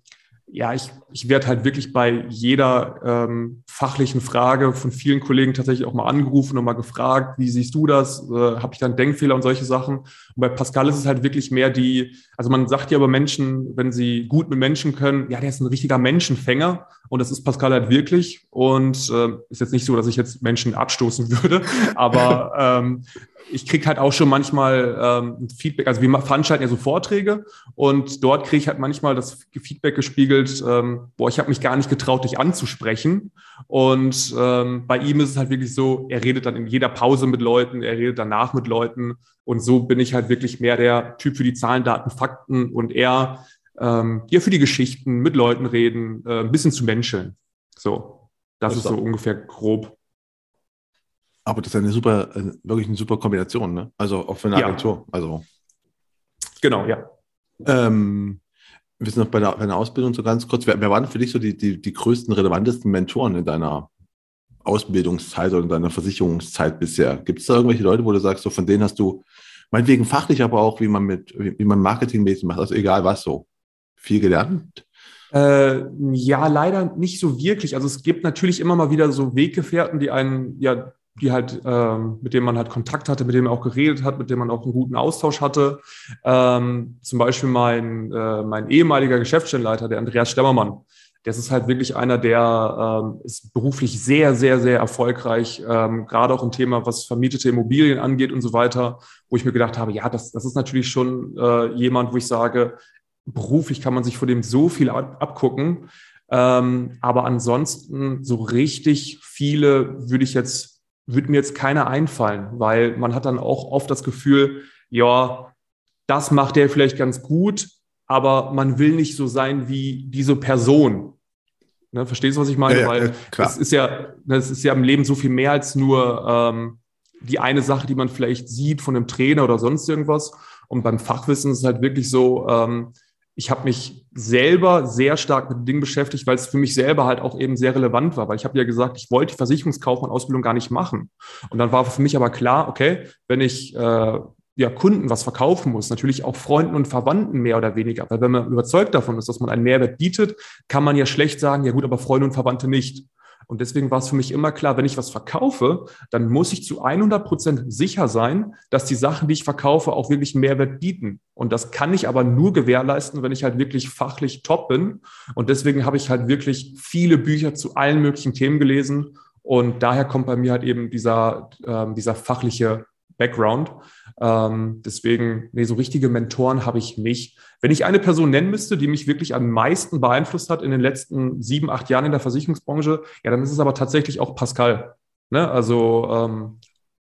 ja, ich, ich werde halt wirklich bei jeder ähm, fachlichen Frage von vielen Kollegen tatsächlich auch mal angerufen und mal gefragt, wie siehst du das? Äh, Habe ich da einen Denkfehler und solche Sachen? Und bei Pascal ist es halt wirklich mehr die, also man sagt ja über Menschen, wenn sie gut mit Menschen können, ja, der ist ein richtiger Menschenfänger und das ist Pascal halt wirklich. Und äh, ist jetzt nicht so, dass ich jetzt Menschen abstoßen [laughs] würde, aber ähm, ich kriege halt auch schon manchmal ähm, Feedback, also wir veranstalten ja so Vorträge und dort kriege ich halt manchmal das Feedback gespiegelt, ähm, boah, ich habe mich gar nicht getraut, dich anzusprechen. Und ähm, bei ihm ist es halt wirklich so, er redet dann in jeder Pause mit Leuten, er redet danach mit Leuten und so bin ich halt wirklich mehr der Typ für die Zahlen, Daten, Fakten und er ähm, ja für die Geschichten, mit Leuten reden, äh, ein bisschen zu menscheln. So, das, das ist so ungefähr grob. Aber das ist eine super, wirklich eine super Kombination, ne? Also auch für eine Agentur. Ja. Also. Genau, ja. Ähm, wir sind noch bei der, bei der Ausbildung so ganz kurz. Wer, wer waren für dich so die, die, die größten, relevantesten Mentoren in deiner Ausbildungszeit oder in deiner Versicherungszeit bisher? Gibt es da irgendwelche Leute, wo du sagst, so von denen hast du, meinetwegen fachlich, aber auch, wie man mit, wie man marketingmäßig macht, also egal was so, viel gelernt? Äh, ja, leider nicht so wirklich. Also es gibt natürlich immer mal wieder so Weggefährten, die einen ja die halt, ähm, mit denen man halt Kontakt hatte, mit denen man auch geredet hat, mit denen man auch einen guten Austausch hatte. Ähm, zum Beispiel mein, äh, mein ehemaliger Geschäftsstellenleiter, der Andreas Stemmermann. Das ist halt wirklich einer, der ähm, ist beruflich sehr, sehr, sehr erfolgreich, ähm, gerade auch im Thema, was vermietete Immobilien angeht und so weiter, wo ich mir gedacht habe, ja, das, das ist natürlich schon äh, jemand, wo ich sage, beruflich kann man sich vor dem so viel ab abgucken. Ähm, aber ansonsten so richtig viele würde ich jetzt, würde mir jetzt keiner einfallen, weil man hat dann auch oft das Gefühl, ja, das macht der vielleicht ganz gut, aber man will nicht so sein wie diese Person. Ne, verstehst du, was ich meine? Ja, Weil ja, es ist ja, es ist ja im Leben so viel mehr als nur ähm, die eine Sache, die man vielleicht sieht von einem Trainer oder sonst irgendwas. Und beim Fachwissen ist es halt wirklich so, ähm, ich habe mich selber sehr stark mit dem Ding beschäftigt, weil es für mich selber halt auch eben sehr relevant war, weil ich habe ja gesagt, ich wollte die Versicherungskaufmann-Ausbildung gar nicht machen. Und dann war für mich aber klar, okay, wenn ich äh, ja, Kunden was verkaufen muss, natürlich auch Freunden und Verwandten mehr oder weniger, weil wenn man überzeugt davon ist, dass man einen Mehrwert bietet, kann man ja schlecht sagen, ja gut, aber Freunde und Verwandte nicht. Und deswegen war es für mich immer klar, wenn ich was verkaufe, dann muss ich zu 100 Prozent sicher sein, dass die Sachen, die ich verkaufe, auch wirklich Mehrwert bieten. Und das kann ich aber nur gewährleisten, wenn ich halt wirklich fachlich top bin. Und deswegen habe ich halt wirklich viele Bücher zu allen möglichen Themen gelesen. Und daher kommt bei mir halt eben dieser, äh, dieser fachliche Background. Ähm, deswegen, nee, so richtige Mentoren habe ich nicht. Wenn ich eine Person nennen müsste, die mich wirklich am meisten beeinflusst hat in den letzten sieben, acht Jahren in der Versicherungsbranche, ja, dann ist es aber tatsächlich auch Pascal. Ne? Also ähm,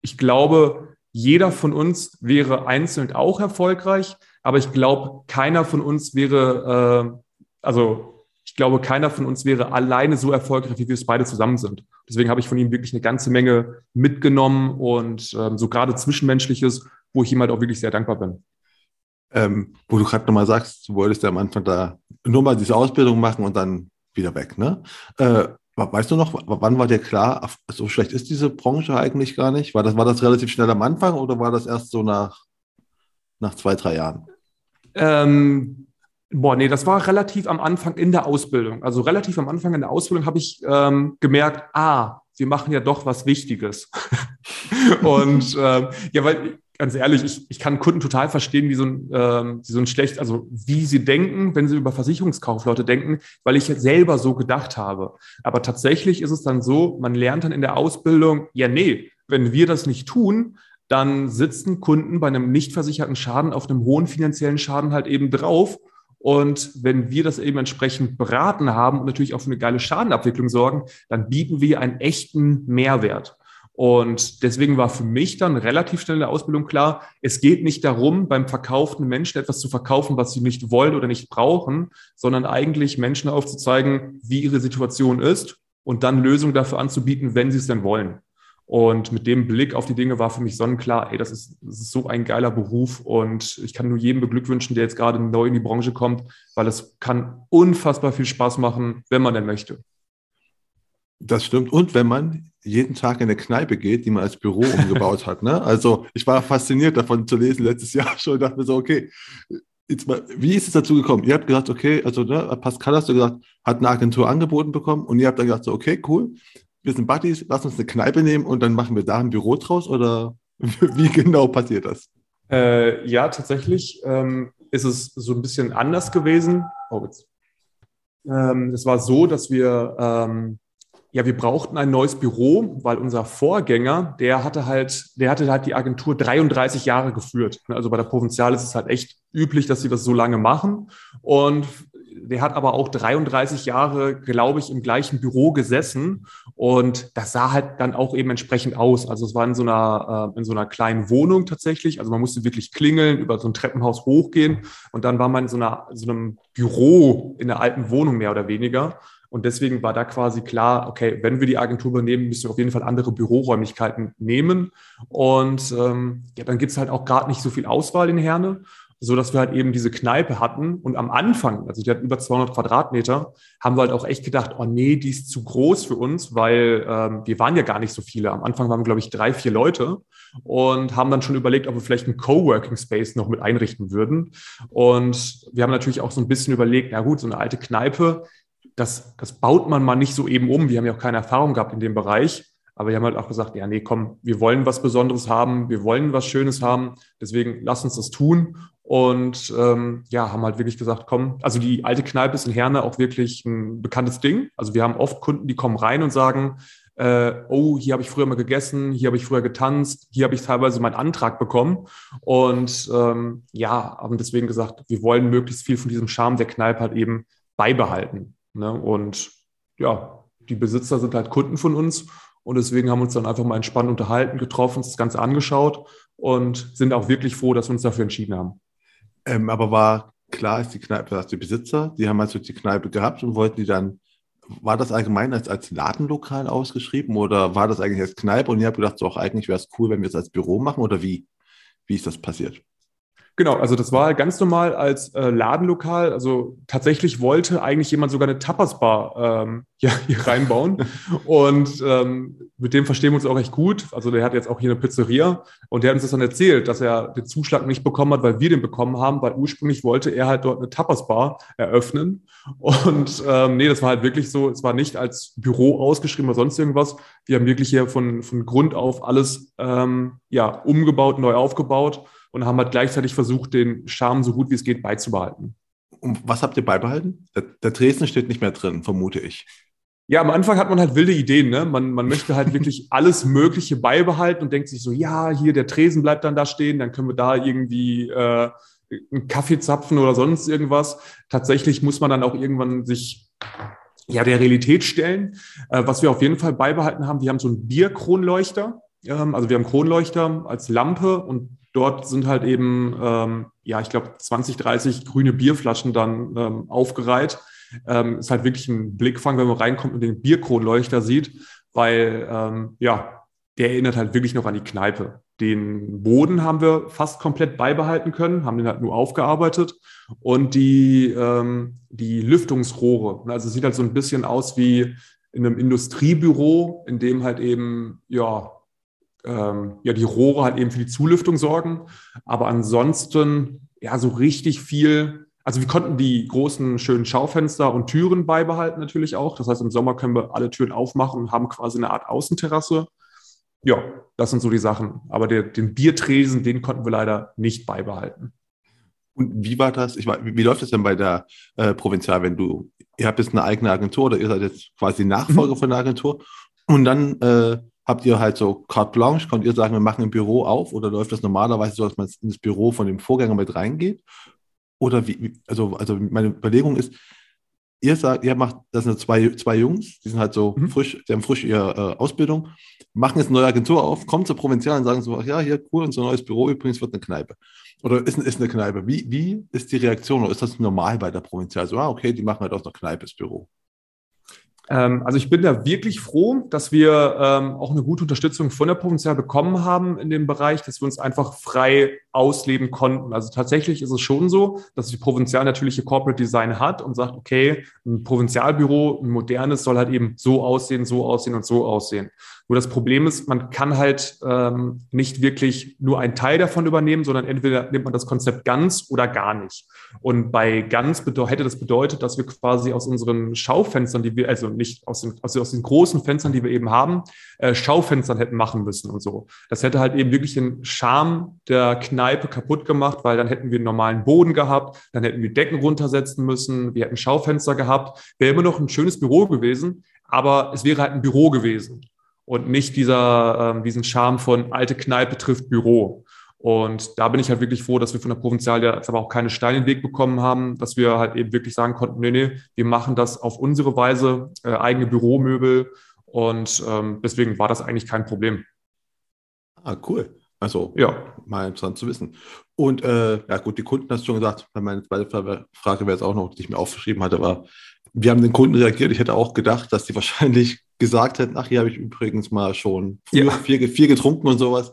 ich glaube, jeder von uns wäre einzeln auch erfolgreich, aber ich glaube, keiner von uns wäre, äh, also ich glaube, keiner von uns wäre alleine so erfolgreich, wie wir es beide zusammen sind. Deswegen habe ich von ihm wirklich eine ganze Menge mitgenommen und ähm, so gerade Zwischenmenschliches, wo ich ihm halt auch wirklich sehr dankbar bin. Ähm, wo du gerade nochmal sagst, du wolltest ja am Anfang da nur mal diese Ausbildung machen und dann wieder weg, ne? Äh, weißt du noch, wann war dir klar, so schlecht ist diese Branche eigentlich gar nicht? War das, war das relativ schnell am Anfang oder war das erst so nach, nach zwei, drei Jahren? Ähm, Boah, nee, das war relativ am Anfang in der Ausbildung. Also relativ am Anfang in der Ausbildung habe ich ähm, gemerkt, ah, wir machen ja doch was Wichtiges. [laughs] und ähm, ja, weil ganz ehrlich, ich, ich kann Kunden total verstehen, wie so ein, ähm, wie so ein schlecht, also wie sie denken, wenn sie über Versicherungskaufleute denken, weil ich selber so gedacht habe. Aber tatsächlich ist es dann so, man lernt dann in der Ausbildung, ja, nee, wenn wir das nicht tun, dann sitzen Kunden bei einem nicht versicherten Schaden auf einem hohen finanziellen Schaden halt eben drauf und wenn wir das eben entsprechend beraten haben und natürlich auch für eine geile Schadenabwicklung sorgen, dann bieten wir einen echten Mehrwert. Und deswegen war für mich dann relativ schnell in der Ausbildung klar, es geht nicht darum, beim verkauften Menschen etwas zu verkaufen, was sie nicht wollen oder nicht brauchen, sondern eigentlich Menschen aufzuzeigen, wie ihre Situation ist und dann Lösungen dafür anzubieten, wenn sie es denn wollen. Und mit dem Blick auf die Dinge war für mich sonnenklar, ey, das ist, das ist so ein geiler Beruf und ich kann nur jedem beglückwünschen, der jetzt gerade neu in die Branche kommt, weil es kann unfassbar viel Spaß machen, wenn man denn möchte. Das stimmt. Und wenn man jeden Tag in eine Kneipe geht, die man als Büro [laughs] umgebaut hat. Ne? Also ich war fasziniert davon zu lesen letztes Jahr [laughs] schon und dachte mir so, okay, jetzt mal, wie ist es dazu gekommen? Ihr habt gesagt, okay, also ne, Pascal hast du gesagt, hat eine Agentur angeboten bekommen und ihr habt dann gesagt, so, okay, cool, wir sind Buddies, lass uns eine Kneipe nehmen und dann machen wir da ein Büro draus oder [laughs] wie genau passiert das? Äh, ja, tatsächlich ähm, ist es so ein bisschen anders gewesen. Oh, jetzt. Ähm, es war so, dass wir, ähm, ja, wir brauchten ein neues Büro, weil unser Vorgänger, der hatte halt, der hatte halt die Agentur 33 Jahre geführt. Also bei der Provinzial ist es halt echt üblich, dass sie das so lange machen. Und der hat aber auch 33 Jahre, glaube ich, im gleichen Büro gesessen und das sah halt dann auch eben entsprechend aus. Also es war in so einer, äh, in so einer kleinen Wohnung tatsächlich. Also man musste wirklich klingeln, über so ein Treppenhaus hochgehen und dann war man in so, einer, so einem Büro in der alten Wohnung mehr oder weniger. Und deswegen war da quasi klar, okay, wenn wir die Agentur übernehmen, müssen wir auf jeden Fall andere Büroräumlichkeiten nehmen. Und ähm, ja, dann gibt es halt auch gerade nicht so viel Auswahl in Herne so dass wir halt eben diese Kneipe hatten. Und am Anfang, also die hat über 200 Quadratmeter, haben wir halt auch echt gedacht, oh nee, die ist zu groß für uns, weil ähm, wir waren ja gar nicht so viele. Am Anfang waren wir, glaube ich, drei, vier Leute und haben dann schon überlegt, ob wir vielleicht einen Coworking Space noch mit einrichten würden. Und wir haben natürlich auch so ein bisschen überlegt, na gut, so eine alte Kneipe, das, das baut man mal nicht so eben um. Wir haben ja auch keine Erfahrung gehabt in dem Bereich. Aber wir haben halt auch gesagt, ja, nee, komm, wir wollen was Besonderes haben, wir wollen was Schönes haben, deswegen lass uns das tun. Und ähm, ja, haben halt wirklich gesagt, komm, also die alte Kneipe ist in Herne auch wirklich ein bekanntes Ding. Also wir haben oft Kunden, die kommen rein und sagen, äh, oh, hier habe ich früher mal gegessen, hier habe ich früher getanzt, hier habe ich teilweise meinen Antrag bekommen. Und ähm, ja, haben deswegen gesagt, wir wollen möglichst viel von diesem Charme der Kneipe halt eben beibehalten. Ne? Und ja, die Besitzer sind halt Kunden von uns und deswegen haben wir uns dann einfach mal entspannt unterhalten, getroffen, uns das Ganze angeschaut und sind auch wirklich froh, dass wir uns dafür entschieden haben. Ähm, aber war klar, ist die Kneipe, dass die Besitzer, die haben also die Kneipe gehabt und wollten die dann, war das allgemein als, als Ladenlokal ausgeschrieben oder war das eigentlich als Kneipe und ihr habt gedacht, so auch eigentlich wäre es cool, wenn wir es als Büro machen oder wie? Wie ist das passiert? Genau, also das war ganz normal als äh, Ladenlokal. Also tatsächlich wollte eigentlich jemand sogar eine Tapas-Bar ähm, [laughs] ja, hier reinbauen. und ähm, mit dem verstehen wir uns auch recht gut. Also der hat jetzt auch hier eine Pizzeria und der hat uns das dann erzählt, dass er den Zuschlag nicht bekommen hat, weil wir den bekommen haben, weil ursprünglich wollte er halt dort eine Tapas-Bar eröffnen. Und ähm, nee, das war halt wirklich so, es war nicht als Büro ausgeschrieben oder sonst irgendwas. Wir haben wirklich hier von, von Grund auf alles ähm, ja, umgebaut, neu aufgebaut und haben halt gleichzeitig versucht, den Charme so gut wie es geht beizubehalten. Und was habt ihr beibehalten? Der, der Dresden steht nicht mehr drin, vermute ich. Ja, am Anfang hat man halt wilde Ideen. Ne? Man, man möchte halt wirklich [laughs] alles Mögliche beibehalten und denkt sich so, ja, hier der Tresen bleibt dann da stehen, dann können wir da irgendwie äh, einen Kaffee zapfen oder sonst irgendwas. Tatsächlich muss man dann auch irgendwann sich ja der Realität stellen. Äh, was wir auf jeden Fall beibehalten haben, wir haben so einen Bierkronleuchter. Ähm, also wir haben Kronleuchter als Lampe und Dort sind halt eben, ähm, ja, ich glaube, 20, 30 grüne Bierflaschen dann ähm, aufgereiht. Ähm, ist halt wirklich ein Blickfang, wenn man reinkommt und den Bierkronleuchter sieht, weil, ähm, ja, der erinnert halt wirklich noch an die Kneipe. Den Boden haben wir fast komplett beibehalten können, haben den halt nur aufgearbeitet und die, ähm, die Lüftungsrohre. Also es sieht halt so ein bisschen aus wie in einem Industriebüro, in dem halt eben, ja, ähm, ja, die Rohre halt eben für die Zulüftung sorgen. Aber ansonsten, ja, so richtig viel. Also wir konnten die großen, schönen Schaufenster und Türen beibehalten natürlich auch. Das heißt, im Sommer können wir alle Türen aufmachen und haben quasi eine Art Außenterrasse. Ja, das sind so die Sachen. Aber der, den Biertresen, den konnten wir leider nicht beibehalten. Und wie war das? Ich wie, wie läuft das denn bei der äh, Provinzial, wenn du, ihr habt jetzt eine eigene Agentur oder ihr seid jetzt quasi Nachfolger mhm. von der Agentur und dann äh, Habt ihr halt so carte blanche? Könnt ihr sagen, wir machen ein Büro auf? Oder läuft das normalerweise so, dass man ins Büro von dem Vorgänger mit reingeht? Oder wie, also, also meine Überlegung ist, ihr sagt, ihr macht, das sind zwei, zwei Jungs, die sind halt so mhm. frisch, die haben frisch ihre äh, Ausbildung, machen jetzt eine neue Agentur auf, kommen zur Provinzial und sagen so, ja, hier, cool, unser neues Büro übrigens wird eine Kneipe. Oder ist, ist eine Kneipe. Wie, wie ist die Reaktion? Oder ist das normal bei der Provinzial? So, ah, okay, die machen halt aus einer Kneipe das Büro. Ähm, also ich bin da wirklich froh, dass wir ähm, auch eine gute Unterstützung von der Provinzial bekommen haben in dem Bereich, dass wir uns einfach frei ausleben konnten. Also tatsächlich ist es schon so, dass die Provinzial natürliche Corporate Design hat und sagt, okay, ein Provinzialbüro, ein modernes soll halt eben so aussehen, so aussehen und so aussehen. Nur das Problem ist, man kann halt ähm, nicht wirklich nur einen Teil davon übernehmen, sondern entweder nimmt man das Konzept ganz oder gar nicht. Und bei ganz hätte das bedeutet, dass wir quasi aus unseren Schaufenstern, die wir, also nicht aus den, also aus den großen Fenstern, die wir eben haben, äh, Schaufenstern hätten machen müssen und so. Das hätte halt eben wirklich den Charme der Kneipe kaputt gemacht, weil dann hätten wir einen normalen Boden gehabt, dann hätten wir Decken runtersetzen müssen, wir hätten Schaufenster gehabt, wäre immer noch ein schönes Büro gewesen, aber es wäre halt ein Büro gewesen und nicht dieser, ähm, diesen Charme von alte Kneipe trifft Büro. Und da bin ich halt wirklich froh, dass wir von der Provinzial jetzt aber auch keine Steine in den Weg bekommen haben, dass wir halt eben wirklich sagen konnten, nee, nee, wir machen das auf unsere Weise, äh, eigene Büromöbel. Und ähm, deswegen war das eigentlich kein Problem. Ah, cool. Also, ja. mal interessant zu wissen. Und äh, ja, gut, die Kunden hast du schon gesagt. Meine zweite Frage wäre jetzt auch noch, die ich mir aufgeschrieben hatte, war, wie haben den Kunden reagiert? Ich hätte auch gedacht, dass die wahrscheinlich gesagt hätten, ach, hier habe ich übrigens mal schon ja. vier, vier getrunken und sowas.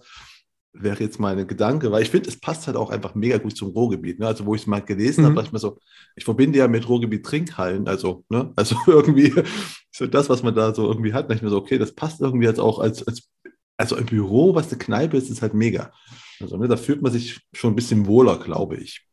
Wäre jetzt mein Gedanke, weil ich finde, es passt halt auch einfach mega gut zum Ruhrgebiet. Ne? Also, wo ich es mal gelesen mhm. habe, dachte ich mir so, ich verbinde ja mit Ruhrgebiet Trinkhallen, also, ne? also [laughs] irgendwie so das, was man da so irgendwie hat. Da ich mir so, okay, das passt irgendwie jetzt auch als, als also ein Büro, was eine Kneipe ist, ist halt mega. Also, ne, da fühlt man sich schon ein bisschen wohler, glaube ich.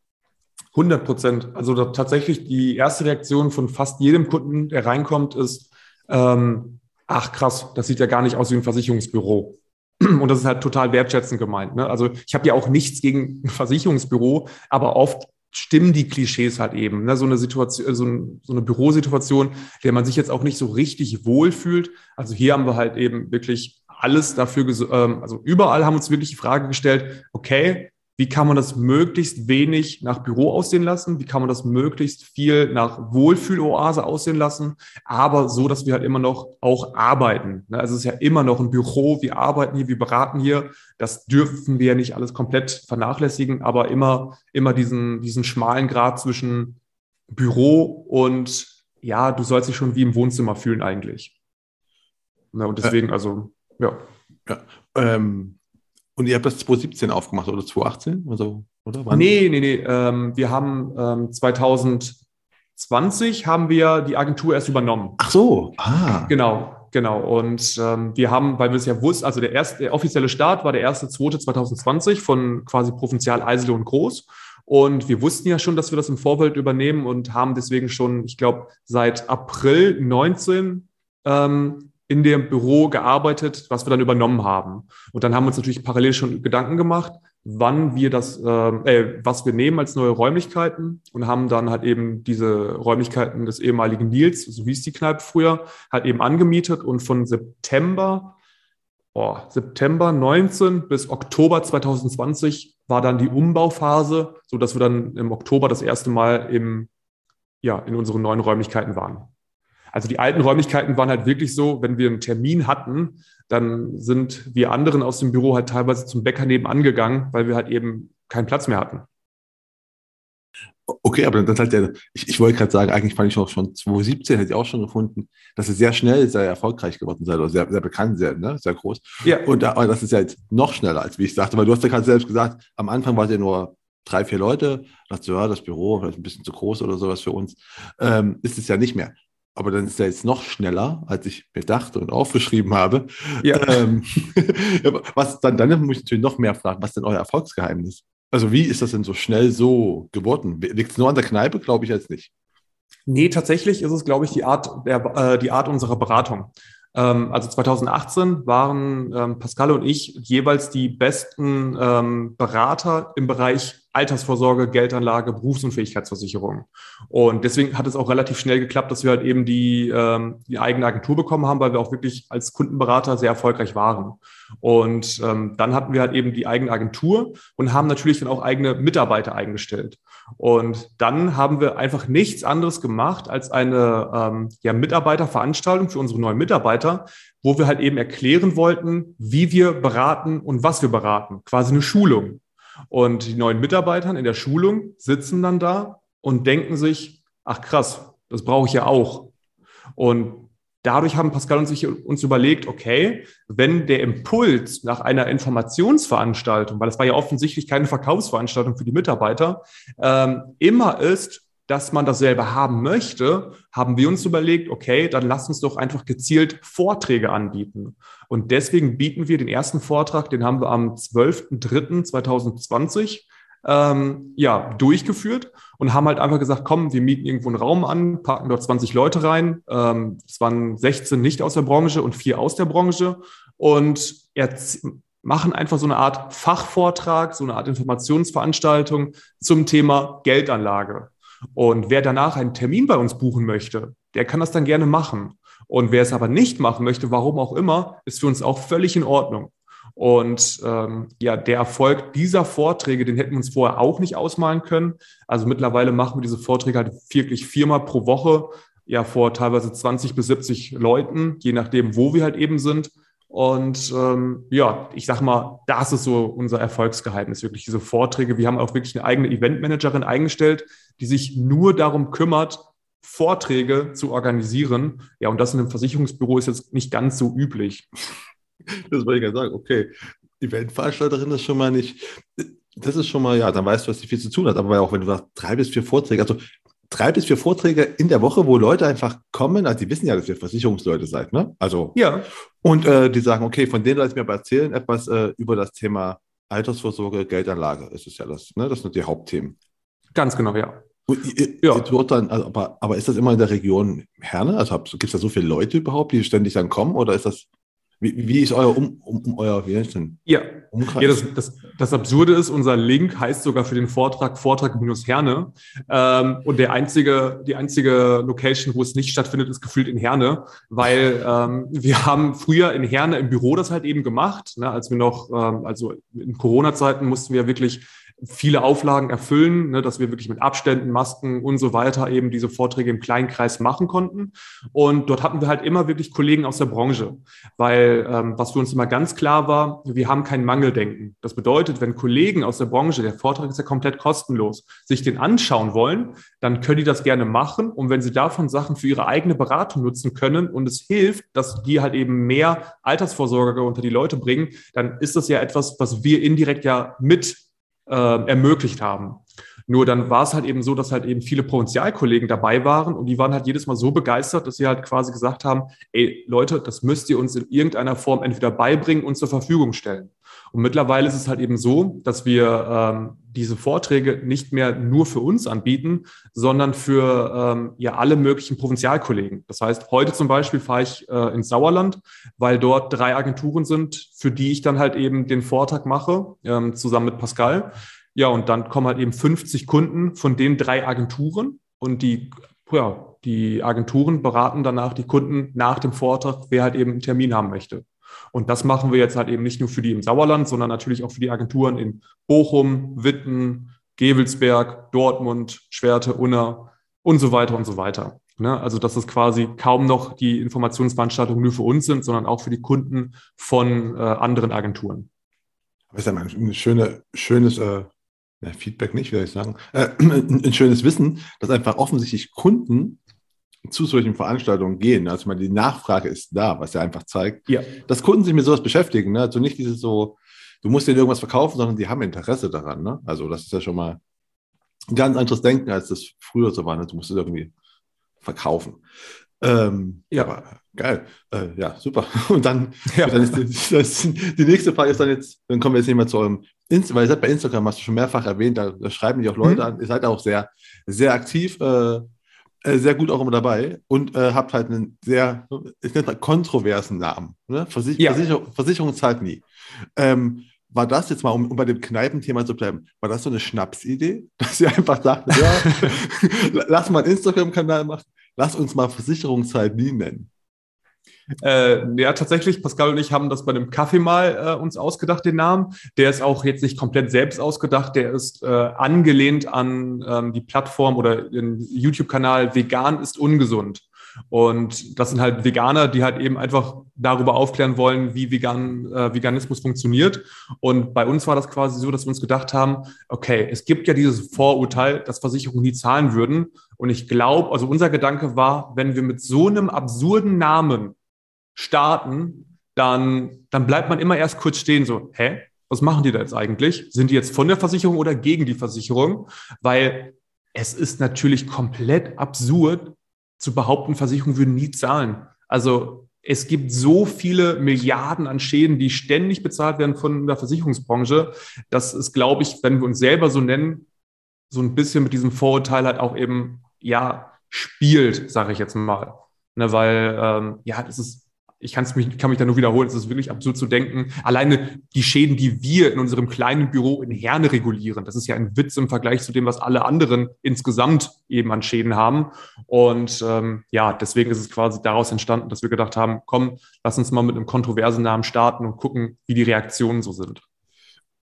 100 Prozent. Also tatsächlich die erste Reaktion von fast jedem Kunden, der reinkommt, ist, ähm, ach krass, das sieht ja gar nicht aus wie ein Versicherungsbüro. Und das ist halt total wertschätzend gemeint. Ne? Also ich habe ja auch nichts gegen ein Versicherungsbüro, aber oft stimmen die Klischees halt eben. Ne? So eine Situation, so, ein, so eine Bürosituation, in der man sich jetzt auch nicht so richtig wohlfühlt. Also hier haben wir halt eben wirklich alles dafür, ähm, also überall haben uns wirklich die Frage gestellt, okay, wie kann man das möglichst wenig nach Büro aussehen lassen? Wie kann man das möglichst viel nach Wohlfühloase aussehen lassen? Aber so, dass wir halt immer noch auch arbeiten. Ne? Also es ist ja immer noch ein Büro. Wir arbeiten hier, wir beraten hier. Das dürfen wir ja nicht alles komplett vernachlässigen, aber immer, immer diesen, diesen schmalen Grad zwischen Büro und ja, du sollst dich schon wie im Wohnzimmer fühlen eigentlich. Ne? Und deswegen, also, ja. Ja, ähm, und ihr habt das 2017 aufgemacht oder 2018? Also, oder? Wann? Nee, nee, nee. Ähm, wir haben ähm, 2020 haben wir die Agentur erst übernommen. Ach so, ah. Genau, genau. Und ähm, wir haben, weil wir es ja wussten, also der erste, der offizielle Start war der erste, zweite 2020 von quasi Provinzial Eisele und Groß. Und wir wussten ja schon, dass wir das im Vorfeld übernehmen und haben deswegen schon, ich glaube, seit April 19 ähm, in dem Büro gearbeitet, was wir dann übernommen haben. Und dann haben wir uns natürlich parallel schon Gedanken gemacht, wann wir das, äh, äh, was wir nehmen als neue Räumlichkeiten und haben dann halt eben diese Räumlichkeiten des ehemaligen Nils, so hieß die Kneipe früher, halt eben angemietet und von September, oh, September 19 bis Oktober 2020 war dann die Umbauphase, so dass wir dann im Oktober das erste Mal im, ja, in unseren neuen Räumlichkeiten waren. Also die alten Räumlichkeiten waren halt wirklich so, wenn wir einen Termin hatten, dann sind wir anderen aus dem Büro halt teilweise zum Bäcker nebenan gegangen, weil wir halt eben keinen Platz mehr hatten. Okay, aber das halt der, ich, ich wollte gerade sagen, eigentlich fand ich auch schon 2017, hätte ich auch schon gefunden, dass es sehr schnell sehr erfolgreich geworden sei, oder sehr, sehr bekannt, sehr, ne, sehr groß. Ja. Und da, das ist ja jetzt noch schneller, als wie ich sagte, weil du hast ja gerade selbst gesagt, am Anfang war es ja nur drei, vier Leute, dachte ja, das Büro vielleicht ein bisschen zu groß oder sowas für uns, ähm, ist es ja nicht mehr aber dann ist er jetzt noch schneller, als ich mir dachte und aufgeschrieben habe. Ja. Ähm, [laughs] was dann, dann muss ich natürlich noch mehr fragen, was denn euer Erfolgsgeheimnis? Also wie ist das denn so schnell so geworden? Liegt es nur an der Kneipe? Glaube ich jetzt nicht. Nee, tatsächlich ist es, glaube ich, die Art, der, äh, die Art unserer Beratung. Ähm, also 2018 waren ähm, Pascal und ich jeweils die besten ähm, Berater im Bereich Altersvorsorge, Geldanlage, Berufsunfähigkeitsversicherung. Und deswegen hat es auch relativ schnell geklappt, dass wir halt eben die, ähm, die eigene Agentur bekommen haben, weil wir auch wirklich als Kundenberater sehr erfolgreich waren. Und ähm, dann hatten wir halt eben die eigene Agentur und haben natürlich dann auch eigene Mitarbeiter eingestellt. Und dann haben wir einfach nichts anderes gemacht als eine ähm, ja, Mitarbeiterveranstaltung für unsere neuen Mitarbeiter, wo wir halt eben erklären wollten, wie wir beraten und was wir beraten. Quasi eine Schulung. Und die neuen Mitarbeiter in der Schulung sitzen dann da und denken sich, ach krass, das brauche ich ja auch. Und dadurch haben Pascal und sich uns überlegt, okay, wenn der Impuls nach einer Informationsveranstaltung, weil es war ja offensichtlich keine Verkaufsveranstaltung für die Mitarbeiter, ähm, immer ist, dass man dasselbe haben möchte, haben wir uns überlegt, okay, dann lass uns doch einfach gezielt Vorträge anbieten. Und deswegen bieten wir den ersten Vortrag, den haben wir am 12.03.2020 ähm, ja, durchgeführt und haben halt einfach gesagt, komm, wir mieten irgendwo einen Raum an, packen dort 20 Leute rein. Ähm, es waren 16 nicht aus der Branche und vier aus der Branche und machen einfach so eine Art Fachvortrag, so eine Art Informationsveranstaltung zum Thema Geldanlage. Und wer danach einen Termin bei uns buchen möchte, der kann das dann gerne machen. Und wer es aber nicht machen möchte, warum auch immer, ist für uns auch völlig in Ordnung. Und ähm, ja, der Erfolg dieser Vorträge, den hätten wir uns vorher auch nicht ausmalen können. Also mittlerweile machen wir diese Vorträge halt wirklich viermal pro Woche, ja vor teilweise 20 bis 70 Leuten, je nachdem, wo wir halt eben sind. Und ähm, ja, ich sag mal, das ist so unser Erfolgsgeheimnis, wirklich diese Vorträge. Wir haben auch wirklich eine eigene Eventmanagerin eingestellt, die sich nur darum kümmert, Vorträge zu organisieren. Ja, und das in einem Versicherungsbüro ist jetzt nicht ganz so üblich. Das wollte ich gerade sagen. Okay, Eventveranstalterin ist schon mal nicht, das ist schon mal, ja, dann weißt du, was sie viel zu tun hat. Aber auch wenn du sagst, drei bis vier Vorträge, also drei bis vier Vorträge in der Woche, wo Leute einfach kommen, also die wissen ja, dass ihr Versicherungsleute seid, ne? Also, ja. Und äh, die sagen, okay, von denen lasse ich mir aber erzählen, etwas äh, über das Thema Altersvorsorge, Geldanlage. Ist ja das, ne? Das sind die Hauptthemen. Ganz genau, ja. Ihr, ja. Ihr dann, also, aber, aber ist das immer in der Region Herne? Also gibt es da so viele Leute überhaupt, die ständig dann kommen? Oder ist das wie, wie ist euer, um, um, um euer wie heißt denn? Ja, Umkreis? ja das, das, das Absurde ist, unser Link heißt sogar für den Vortrag Vortrag minus Herne. Ähm, und der einzige, die einzige Location, wo es nicht stattfindet, ist gefühlt in Herne, weil ähm, wir haben früher in Herne im Büro das halt eben gemacht. Ne, als wir noch, ähm, also in Corona-Zeiten mussten wir wirklich viele Auflagen erfüllen, ne, dass wir wirklich mit Abständen, Masken und so weiter eben diese Vorträge im kleinen Kreis machen konnten. Und dort hatten wir halt immer wirklich Kollegen aus der Branche, weil ähm, was für uns immer ganz klar war, wir haben kein Mangeldenken. Das bedeutet, wenn Kollegen aus der Branche, der Vortrag ist ja komplett kostenlos, sich den anschauen wollen, dann können die das gerne machen. Und wenn sie davon Sachen für ihre eigene Beratung nutzen können und es hilft, dass die halt eben mehr Altersvorsorge unter die Leute bringen, dann ist das ja etwas, was wir indirekt ja mit äh, ermöglicht haben. Nur dann war es halt eben so, dass halt eben viele Provinzialkollegen dabei waren und die waren halt jedes Mal so begeistert, dass sie halt quasi gesagt haben, ey Leute, das müsst ihr uns in irgendeiner Form entweder beibringen und zur Verfügung stellen. Und mittlerweile ist es halt eben so, dass wir ähm, diese Vorträge nicht mehr nur für uns anbieten, sondern für ähm, ja alle möglichen Provinzialkollegen. Das heißt, heute zum Beispiel fahre ich äh, ins Sauerland, weil dort drei Agenturen sind, für die ich dann halt eben den Vortrag mache, ähm, zusammen mit Pascal. Ja, und dann kommen halt eben 50 Kunden von den drei Agenturen und die, ja, die Agenturen beraten danach die Kunden nach dem Vortrag, wer halt eben einen Termin haben möchte. Und das machen wir jetzt halt eben nicht nur für die im Sauerland, sondern natürlich auch für die Agenturen in Bochum, Witten, Gevelsberg, Dortmund, Schwerte, Unna und so weiter und so weiter. Ne? Also, dass es quasi kaum noch die Informationsveranstaltungen nur für uns sind, sondern auch für die Kunden von äh, anderen Agenturen. Das ist ja ein schöne, schönes äh, Feedback nicht, wie soll ich sagen, äh, [clears throat] ein schönes Wissen, dass einfach offensichtlich Kunden zu solchen Veranstaltungen gehen. Also meine, die Nachfrage ist da, was ja einfach zeigt, ja. dass Kunden sich mit sowas beschäftigen. Ne? Also nicht dieses so, du musst denen irgendwas verkaufen, sondern die haben Interesse daran. Ne? Also das ist ja schon mal ein ganz anderes Denken, als das früher so war. Ne? Du musst es irgendwie verkaufen. Ähm, ja. Aber geil. Äh, ja, super. [laughs] Und dann, ja. dann ist die, das, die, nächste Frage ist dann jetzt, dann kommen wir jetzt nicht mehr zu eurem Insta, weil ihr seid bei Instagram, hast du schon mehrfach erwähnt, da, da schreiben die auch Leute mhm. an. Ihr seid auch sehr, sehr aktiv. Äh, äh, sehr gut auch immer dabei und äh, habt halt einen sehr, ich nenne mal kontroversen Namen. Ne? Versich ja. Versicher Versicherung zahlt nie. Ähm, war das jetzt mal, um, um bei dem Kneipenthema zu bleiben, war das so eine Schnapsidee, [laughs] dass ihr einfach sagt, ja, [laughs] lass mal einen Instagram-Kanal machen, lass uns mal Versicherungszeit nie nennen? Äh, ja, tatsächlich, Pascal und ich haben das bei einem Kaffee mal äh, uns ausgedacht, den Namen. Der ist auch jetzt nicht komplett selbst ausgedacht, der ist äh, angelehnt an ähm, die Plattform oder den YouTube-Kanal Vegan ist ungesund. Und das sind halt Veganer, die halt eben einfach darüber aufklären wollen, wie Vegan, äh, Veganismus funktioniert. Und bei uns war das quasi so, dass wir uns gedacht haben, okay, es gibt ja dieses Vorurteil, dass Versicherungen nie zahlen würden. Und ich glaube, also unser Gedanke war, wenn wir mit so einem absurden Namen starten, dann, dann bleibt man immer erst kurz stehen, so, hä? Was machen die da jetzt eigentlich? Sind die jetzt von der Versicherung oder gegen die Versicherung? Weil es ist natürlich komplett absurd zu behaupten, Versicherungen würden nie zahlen. Also es gibt so viele Milliarden an Schäden, die ständig bezahlt werden von der Versicherungsbranche. Das ist, glaube ich, wenn wir uns selber so nennen, so ein bisschen mit diesem Vorurteil halt auch eben, ja, spielt, sage ich jetzt mal. Ne, weil, ähm, ja, das ist ich kann's mich, kann mich da nur wiederholen, es ist wirklich absurd zu denken. Alleine die Schäden, die wir in unserem kleinen Büro in Herne regulieren, das ist ja ein Witz im Vergleich zu dem, was alle anderen insgesamt eben an Schäden haben. Und ähm, ja, deswegen ist es quasi daraus entstanden, dass wir gedacht haben, komm, lass uns mal mit einem kontroversen Namen starten und gucken, wie die Reaktionen so sind.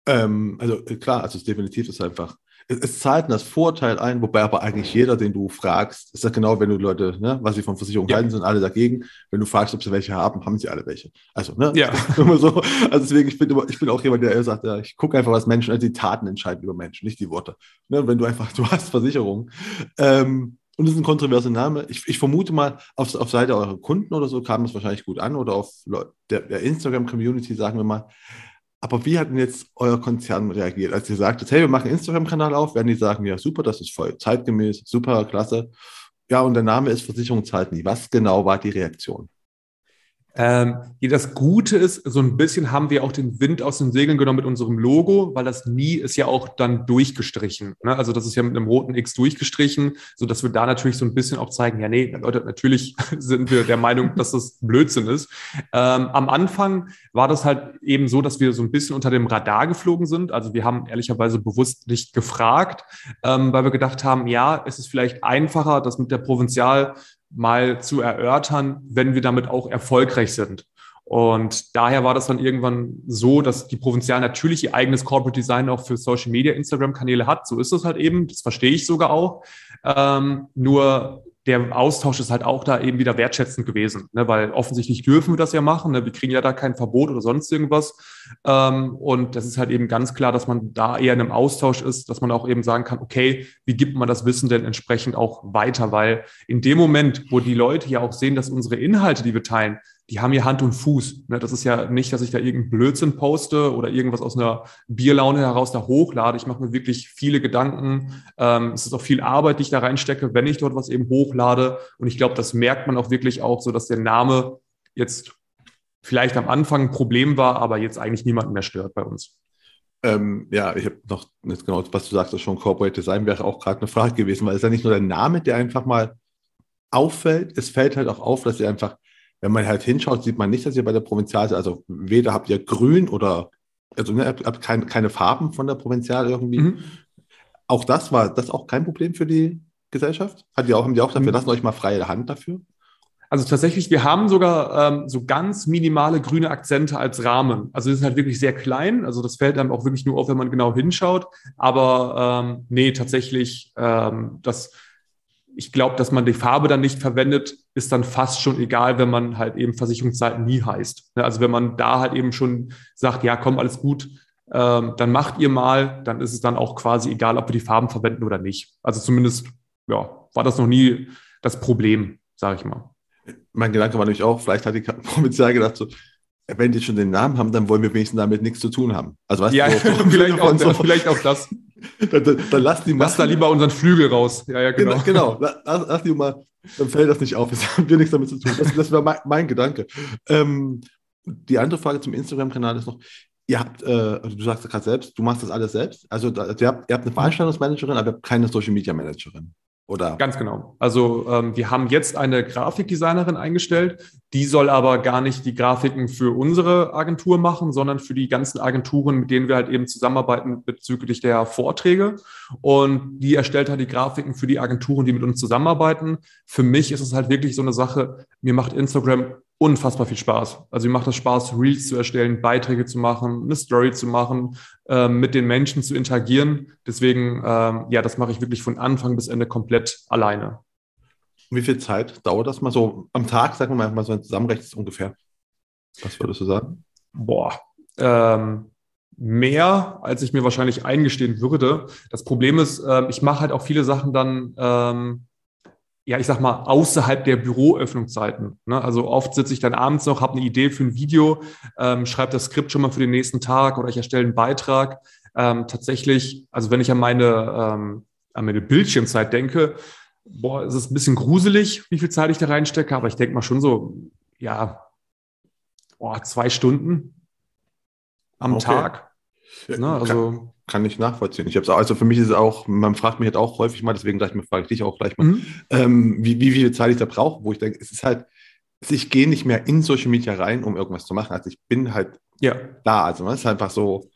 Ähm, also klar, also definitiv ist einfach es, es zahlt das Vorteil ein, wobei aber eigentlich jeder, den du fragst, ist ja genau, wenn du Leute, ne, was sie von Versicherungen ja. halten, sind alle dagegen. Wenn du fragst, ob sie welche haben, haben sie alle welche. Also, ne? Ja. [laughs] Immer so. Also deswegen, ich bin, immer, ich bin auch jemand, der sagt, ja, ich gucke einfach, was Menschen, also die Taten entscheiden über Menschen, nicht die Worte. Ne? Wenn du einfach, [laughs] du hast Versicherungen. Ähm, und das ist ein kontroverser Name. Ich, ich vermute mal, auf, auf Seite eurer Kunden oder so kam das wahrscheinlich gut an oder auf der, der Instagram-Community, sagen wir mal. Aber wie hat denn jetzt euer Konzern reagiert, als ihr sagtet, hey, wir machen einen Instagram-Kanal auf, werden die sagen, ja, super, das ist voll zeitgemäß, super, klasse. Ja, und der Name ist Versicherung zahlt nie. Was genau war die Reaktion? Ähm, das Gute ist, so ein bisschen haben wir auch den Wind aus den Segeln genommen mit unserem Logo, weil das Nie ist ja auch dann durchgestrichen. Ne? Also das ist ja mit einem roten X durchgestrichen, so dass wir da natürlich so ein bisschen auch zeigen, ja nee, Leute, natürlich [laughs] sind wir der Meinung, dass das Blödsinn ist. Ähm, am Anfang war das halt eben so, dass wir so ein bisschen unter dem Radar geflogen sind. Also wir haben ehrlicherweise bewusst nicht gefragt, ähm, weil wir gedacht haben, ja, es ist vielleicht einfacher, das mit der Provinzial mal zu erörtern, wenn wir damit auch erfolgreich sind. Und daher war das dann irgendwann so, dass die Provinzial natürlich ihr eigenes Corporate Design auch für Social Media, Instagram-Kanäle hat. So ist es halt eben. Das verstehe ich sogar auch. Ähm, nur der Austausch ist halt auch da eben wieder wertschätzend gewesen, ne? weil offensichtlich dürfen wir das ja machen. Ne? Wir kriegen ja da kein Verbot oder sonst irgendwas. Ähm, und das ist halt eben ganz klar, dass man da eher in einem Austausch ist, dass man auch eben sagen kann, okay, wie gibt man das Wissen denn entsprechend auch weiter? Weil in dem Moment, wo die Leute ja auch sehen, dass unsere Inhalte, die wir teilen, die haben hier Hand und Fuß. Ne? Das ist ja nicht, dass ich da irgendeinen Blödsinn poste oder irgendwas aus einer Bierlaune heraus da hochlade. Ich mache mir wirklich viele Gedanken. Ähm, es ist auch viel Arbeit, die ich da reinstecke, wenn ich dort was eben hochlade. Und ich glaube, das merkt man auch wirklich auch so, dass der Name jetzt vielleicht am Anfang ein Problem war, aber jetzt eigentlich niemanden mehr stört bei uns. Ähm, ja, ich habe noch nicht genau, was du sagst, das schon Corporate Design wäre auch gerade eine Frage gewesen, weil es ist ja nicht nur der Name, der einfach mal auffällt, es fällt halt auch auf, dass ihr einfach wenn man halt hinschaut, sieht man nicht, dass ihr bei der Provinzial seid. Also weder habt ihr grün oder, also ne, habt keine, keine Farben von der Provinzial irgendwie. Mhm. Auch das war das auch kein Problem für die Gesellschaft? Hat die auch, haben die auch gesagt, mhm. wir lassen euch mal freie Hand dafür? Also tatsächlich, wir haben sogar ähm, so ganz minimale grüne Akzente als Rahmen. Also die sind halt wirklich sehr klein. Also das fällt einem auch wirklich nur auf, wenn man genau hinschaut. Aber ähm, nee, tatsächlich, ähm, das ich glaube, dass man die Farbe dann nicht verwendet, ist dann fast schon egal, wenn man halt eben Versicherungszeit nie heißt. Ne, also wenn man da halt eben schon sagt, ja, komm, alles gut, ähm, dann macht ihr mal, dann ist es dann auch quasi egal, ob wir die Farben verwenden oder nicht. Also zumindest, ja, war das noch nie das Problem, sage ich mal. Mein Gedanke war nämlich auch, vielleicht hat die [laughs] Provinzial gedacht so, wenn die schon den Namen haben, dann wollen wir wenigstens damit nichts zu tun haben. Also weißt ja, du, so, [laughs] vielleicht, auch, so, vielleicht auch das. [laughs] dann, dann, dann lass die Lass da lieber unseren Flügel raus. Ja, ja, genau. Genau, genau. Lass, lass die mal, dann fällt das nicht auf. Das [laughs] haben wir nichts damit zu tun. Das, das war mein, mein Gedanke. Ähm, die andere Frage zum Instagram-Kanal ist noch, ihr habt, äh, also du sagst ja gerade selbst, du machst das alles selbst. Also da, ihr, habt, ihr habt eine Veranstaltungsmanagerin, aber ihr habt keine Social-Media-Managerin. Oder? Ganz genau. Also ähm, wir haben jetzt eine Grafikdesignerin eingestellt, die soll aber gar nicht die Grafiken für unsere Agentur machen, sondern für die ganzen Agenturen, mit denen wir halt eben zusammenarbeiten bezüglich der Vorträge. Und die erstellt halt die Grafiken für die Agenturen, die mit uns zusammenarbeiten. Für mich ist es halt wirklich so eine Sache, mir macht Instagram unfassbar viel Spaß. Also mir macht das Spaß, Reels zu erstellen, Beiträge zu machen, eine Story zu machen, mit den Menschen zu interagieren. Deswegen, ähm, ja, das mache ich wirklich von Anfang bis Ende komplett alleine. Wie viel Zeit dauert das mal so am Tag, sagen wir mal, so ein Zusammenrecht ungefähr? Was würdest du sagen? Boah, ähm, mehr, als ich mir wahrscheinlich eingestehen würde. Das Problem ist, äh, ich mache halt auch viele Sachen dann ähm, ja, ich sag mal, außerhalb der Büroöffnungszeiten. Ne? Also oft sitze ich dann abends noch, habe eine Idee für ein Video, ähm, schreibe das Skript schon mal für den nächsten Tag oder ich erstelle einen Beitrag. Ähm, tatsächlich, also wenn ich an meine, ähm, an meine Bildschirmzeit denke, boah, es ist ein bisschen gruselig, wie viel Zeit ich da reinstecke, aber ich denke mal schon so, ja, boah, zwei Stunden am okay. Tag. Ne? Also kann ich nachvollziehen. Ich habe also für mich ist es auch, man fragt mich halt auch häufig mal, deswegen gleich mal frage ich dich auch gleich mal, mhm. ähm, wie, wie viel Zeit ich da brauche, wo ich denke, es ist halt, ich gehe nicht mehr in Social Media rein, um irgendwas zu machen. Also ich bin halt ja. da. Also es ist einfach so,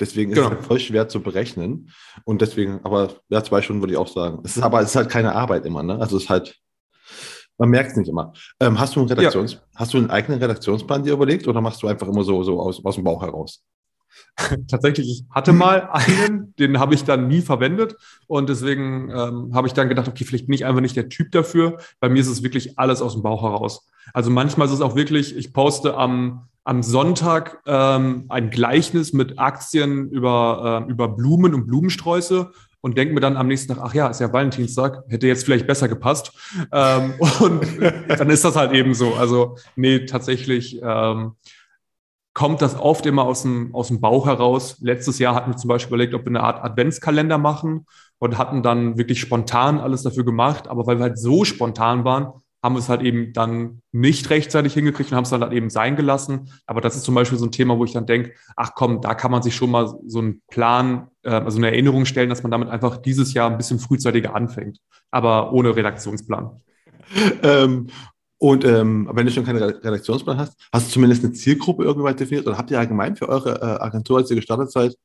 deswegen ist genau. es halt voll schwer zu berechnen. Und deswegen, aber ja, zwei Stunden würde ich auch sagen. Es ist aber es ist halt keine Arbeit immer, ne? Also es ist halt, man merkt es nicht immer. Ähm, hast du einen Redaktions, ja. hast du einen eigenen Redaktionsplan dir überlegt oder machst du einfach immer so, so aus, aus dem Bauch heraus? [laughs] Tatsächlich, ich hatte mal einen, den habe ich dann nie verwendet und deswegen ähm, habe ich dann gedacht, okay, vielleicht bin ich einfach nicht der Typ dafür. Bei mir ist es wirklich alles aus dem Bauch heraus. Also manchmal ist es auch wirklich, ich poste am, am Sonntag ähm, ein Gleichnis mit Aktien über, äh, über Blumen und Blumensträuße und denke mir dann am nächsten Tag, ach ja, ist ja Valentinstag, hätte jetzt vielleicht besser gepasst. Ähm, [laughs] und dann ist das halt eben so. Also nee, tatsächlich. Ähm, kommt das oft immer aus dem, aus dem Bauch heraus. Letztes Jahr hatten wir zum Beispiel überlegt, ob wir eine Art Adventskalender machen und hatten dann wirklich spontan alles dafür gemacht. Aber weil wir halt so spontan waren, haben wir es halt eben dann nicht rechtzeitig hingekriegt und haben es dann halt eben sein gelassen. Aber das ist zum Beispiel so ein Thema, wo ich dann denke, ach komm, da kann man sich schon mal so einen Plan, äh, also eine Erinnerung stellen, dass man damit einfach dieses Jahr ein bisschen frühzeitiger anfängt, aber ohne Redaktionsplan. Ähm, und ähm, wenn du schon keinen Redaktionsplan hast, hast du zumindest eine Zielgruppe irgendwann definiert oder habt ihr allgemein für eure äh, Agentur, als ihr gestartet seid,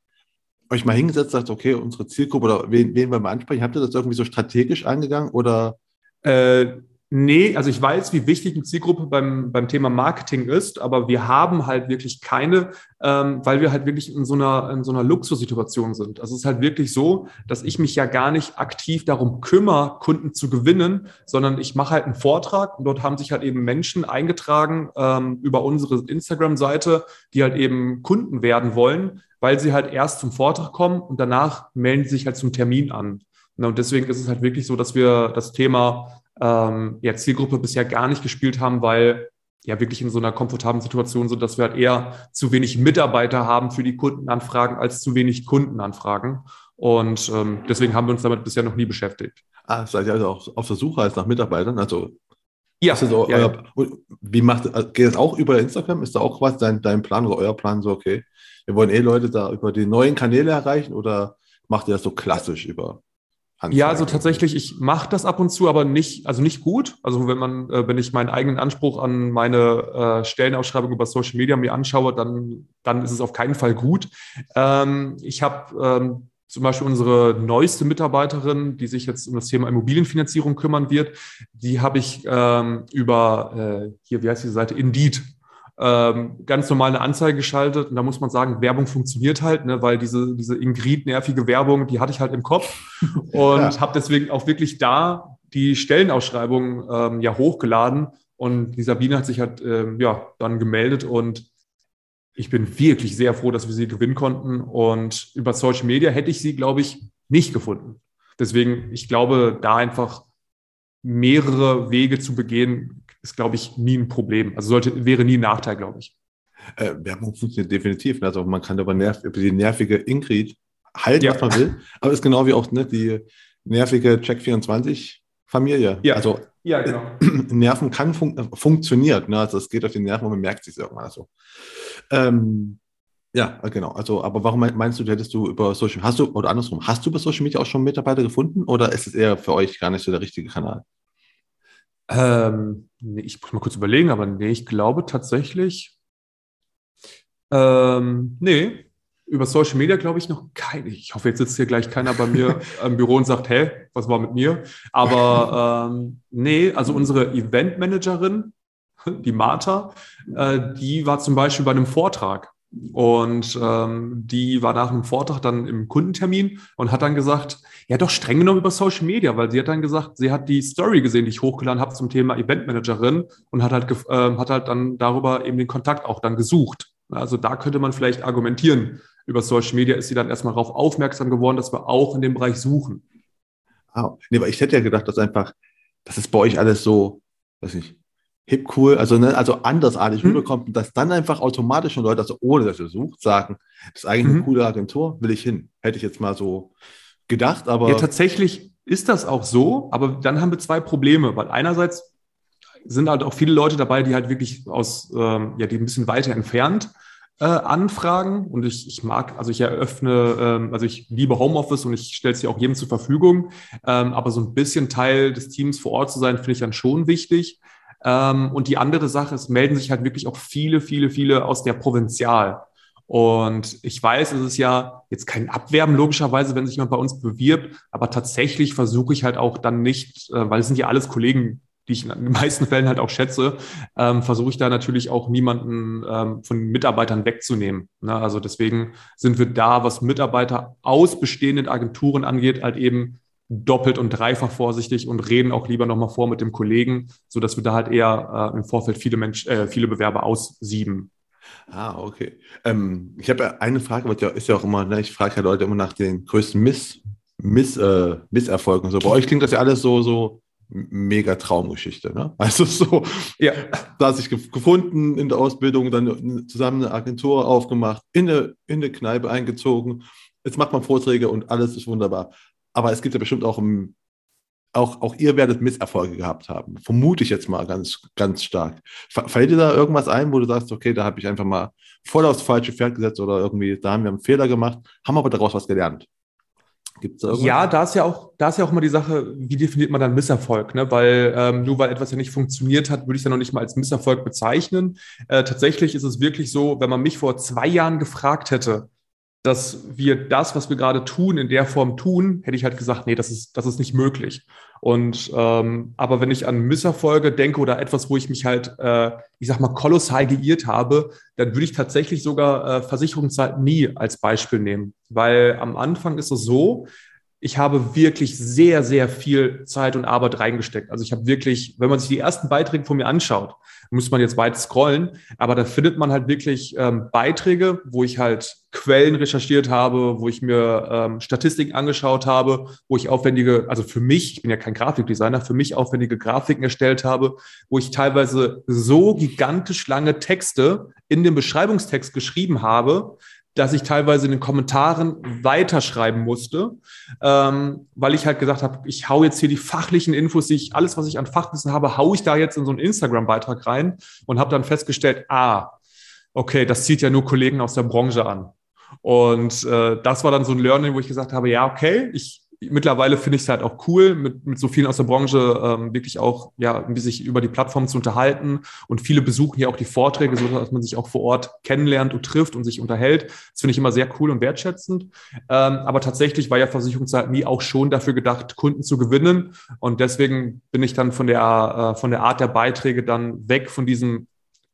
euch mal hingesetzt, sagt, okay, unsere Zielgruppe oder wen, wen wollen wir ansprechen? Habt ihr das irgendwie so strategisch angegangen oder? Äh, Nee, also ich weiß, wie wichtig eine Zielgruppe beim, beim Thema Marketing ist, aber wir haben halt wirklich keine, ähm, weil wir halt wirklich in so einer, in so einer Luxussituation sind. Also es ist halt wirklich so, dass ich mich ja gar nicht aktiv darum kümmere, Kunden zu gewinnen, sondern ich mache halt einen Vortrag und dort haben sich halt eben Menschen eingetragen ähm, über unsere Instagram-Seite, die halt eben Kunden werden wollen, weil sie halt erst zum Vortrag kommen und danach melden sie sich halt zum Termin an. Und deswegen ist es halt wirklich so, dass wir das Thema ähm, ja, Zielgruppe bisher gar nicht gespielt haben, weil ja wirklich in so einer komfortablen Situation sind, dass wir halt eher zu wenig Mitarbeiter haben für die Kundenanfragen als zu wenig Kundenanfragen. Und ähm, deswegen haben wir uns damit bisher noch nie beschäftigt. Ah, seid ihr also auf, auf der Suche als nach Mitarbeitern? Also ja, so ja, euer, ja. Wie macht also geht das auch über Instagram? Ist da auch was dein, dein Plan oder euer Plan so, okay, wir wollen eh Leute da über die neuen Kanäle erreichen oder macht ihr das so klassisch über Anzeigen. Ja, also tatsächlich, ich mache das ab und zu, aber nicht, also nicht gut. Also wenn man, äh, wenn ich meinen eigenen Anspruch an meine äh, Stellenausschreibung über Social Media mir anschaue, dann, dann ist es auf keinen Fall gut. Ähm, ich habe ähm, zum Beispiel unsere neueste Mitarbeiterin, die sich jetzt um das Thema Immobilienfinanzierung kümmern wird, die habe ich ähm, über äh, hier, wie heißt die Seite, Indeed ähm, ganz normal eine Anzeige geschaltet. Und da muss man sagen, Werbung funktioniert halt, ne, weil diese, diese Ingrid-nervige Werbung, die hatte ich halt im Kopf. [laughs] Und ja. habe deswegen auch wirklich da die Stellenausschreibung ähm, ja hochgeladen. Und die Sabine hat sich halt ähm, ja dann gemeldet. Und ich bin wirklich sehr froh, dass wir sie gewinnen konnten. Und über Social Media hätte ich sie, glaube ich, nicht gefunden. Deswegen, ich glaube, da einfach mehrere Wege zu begehen, ist, glaube ich, nie ein Problem. Also sollte, wäre nie ein Nachteil, glaube ich. Äh, Werbung funktioniert definitiv. Also man kann über, nerv, über die nervige Ingrid halten, ja. was man will. Aber ist genau wie auch ne, die nervige Check24-Familie. Ja. Also ja, genau. [clears throat] Nerven kann fun funktioniert. Ne? Also es geht auf die Nerven und man merkt sich irgendwann so. Ähm, ja, genau. Also, aber warum meinst du, hättest du über Social hast du oder andersrum, hast du über Social Media auch schon Mitarbeiter gefunden oder ist es eher für euch gar nicht so der richtige Kanal? Ähm, nee, ich muss mal kurz überlegen, aber nee, ich glaube tatsächlich, ähm, nee, über Social Media glaube ich noch keine. Ich hoffe, jetzt sitzt hier gleich keiner bei mir [laughs] im Büro und sagt, hä, was war mit mir? Aber ähm, nee, also unsere Eventmanagerin, die Martha, äh, die war zum Beispiel bei einem Vortrag und ähm, die war nach einem Vortrag dann im Kundentermin und hat dann gesagt, ja doch streng genommen über Social Media, weil sie hat dann gesagt, sie hat die Story gesehen, die ich hochgeladen habe zum Thema Eventmanagerin und hat halt, äh, hat halt dann darüber eben den Kontakt auch dann gesucht. Also da könnte man vielleicht argumentieren. Über Social Media ist sie dann erstmal darauf aufmerksam geworden, dass wir auch in dem Bereich suchen. Ah, nee, aber ich hätte ja gedacht, dass einfach, das ist bei euch alles so, weiß ich, hip cool, also, ne, also andersartig mhm. rüberkommt und dass dann einfach automatisch schon Leute, also ohne dass ihr sucht, sagen, das ist eigentlich mhm. eine coole Agentur, will ich hin. Hätte ich jetzt mal so gedacht, aber. Ja, tatsächlich ist das auch so, aber dann haben wir zwei Probleme, weil einerseits sind halt auch viele Leute dabei, die halt wirklich aus, ähm, ja, die ein bisschen weiter entfernt äh, anfragen und ich, ich mag, also ich eröffne, ähm, also ich liebe Homeoffice und ich stelle es ja auch jedem zur Verfügung, ähm, aber so ein bisschen Teil des Teams vor Ort zu sein, finde ich dann schon wichtig. Ähm, und die andere Sache, es melden sich halt wirklich auch viele, viele, viele aus der Provinzial. Und ich weiß, es ist ja jetzt kein Abwerben logischerweise, wenn sich jemand bei uns bewirbt, aber tatsächlich versuche ich halt auch dann nicht, äh, weil es sind ja alles Kollegen, die ich in den meisten Fällen halt auch schätze, ähm, versuche ich da natürlich auch niemanden ähm, von Mitarbeitern wegzunehmen. Ne? Also deswegen sind wir da, was Mitarbeiter aus bestehenden Agenturen angeht, halt eben doppelt und dreifach vorsichtig und reden auch lieber nochmal vor mit dem Kollegen, so dass wir da halt eher äh, im Vorfeld viele Menschen, äh, viele Bewerber aussieben. Ah, okay. Ähm, ich habe ja eine Frage, was ja, ist ja auch immer, ne, ich frage ja Leute immer nach den größten Miss, Miss, äh, Misserfolgen. So, bei euch klingt das ja alles so, so mega Traumgeschichte. Ne? [laughs] Also so, ja. da sich gefunden in der Ausbildung, dann zusammen eine Agentur aufgemacht, in eine, in eine Kneipe eingezogen. Jetzt macht man Vorträge und alles ist wunderbar. Aber es gibt ja bestimmt auch auch, auch ihr werdet Misserfolge gehabt haben. Vermute ich jetzt mal ganz, ganz stark. Fällt dir da irgendwas ein, wo du sagst, okay, da habe ich einfach mal voll aufs falsche Pferd gesetzt oder irgendwie, da haben wir einen Fehler gemacht, haben aber daraus was gelernt? Gibt's da ja, da ist ja auch, da ist ja auch immer die Sache, wie definiert man dann Misserfolg? Ne? Weil ähm, nur weil etwas ja nicht funktioniert hat, würde ich es ja noch nicht mal als Misserfolg bezeichnen. Äh, tatsächlich ist es wirklich so, wenn man mich vor zwei Jahren gefragt hätte, dass wir das, was wir gerade tun, in der Form tun, hätte ich halt gesagt, nee, das ist, das ist nicht möglich. Und ähm, aber wenn ich an Misserfolge denke oder etwas, wo ich mich halt, äh, ich sag mal, kolossal geirrt habe, dann würde ich tatsächlich sogar äh, Versicherungszeit nie als Beispiel nehmen. Weil am Anfang ist es so, ich habe wirklich sehr, sehr viel Zeit und Arbeit reingesteckt. Also ich habe wirklich, wenn man sich die ersten Beiträge von mir anschaut, muss man jetzt weit scrollen, aber da findet man halt wirklich ähm, Beiträge, wo ich halt Quellen recherchiert habe, wo ich mir ähm, Statistiken angeschaut habe, wo ich aufwendige, also für mich, ich bin ja kein Grafikdesigner, für mich aufwendige Grafiken erstellt habe, wo ich teilweise so gigantisch lange Texte in dem Beschreibungstext geschrieben habe, dass ich teilweise in den Kommentaren weiterschreiben musste, ähm, weil ich halt gesagt habe, ich hau jetzt hier die fachlichen Infos, die ich, alles, was ich an Fachwissen habe, hau ich da jetzt in so einen Instagram-Beitrag rein und habe dann festgestellt, ah, okay, das zieht ja nur Kollegen aus der Branche an. Und äh, das war dann so ein Learning, wo ich gesagt habe, ja, okay, ich mittlerweile finde ich es halt auch cool, mit, mit so vielen aus der Branche ähm, wirklich auch, ja, sich über die Plattform zu unterhalten. Und viele besuchen ja auch die Vorträge, so dass man sich auch vor Ort kennenlernt und trifft und sich unterhält. Das finde ich immer sehr cool und wertschätzend. Ähm, aber tatsächlich war ja Versicherungszeit nie auch schon dafür gedacht, Kunden zu gewinnen. Und deswegen bin ich dann von der, äh, von der Art der Beiträge dann weg von diesem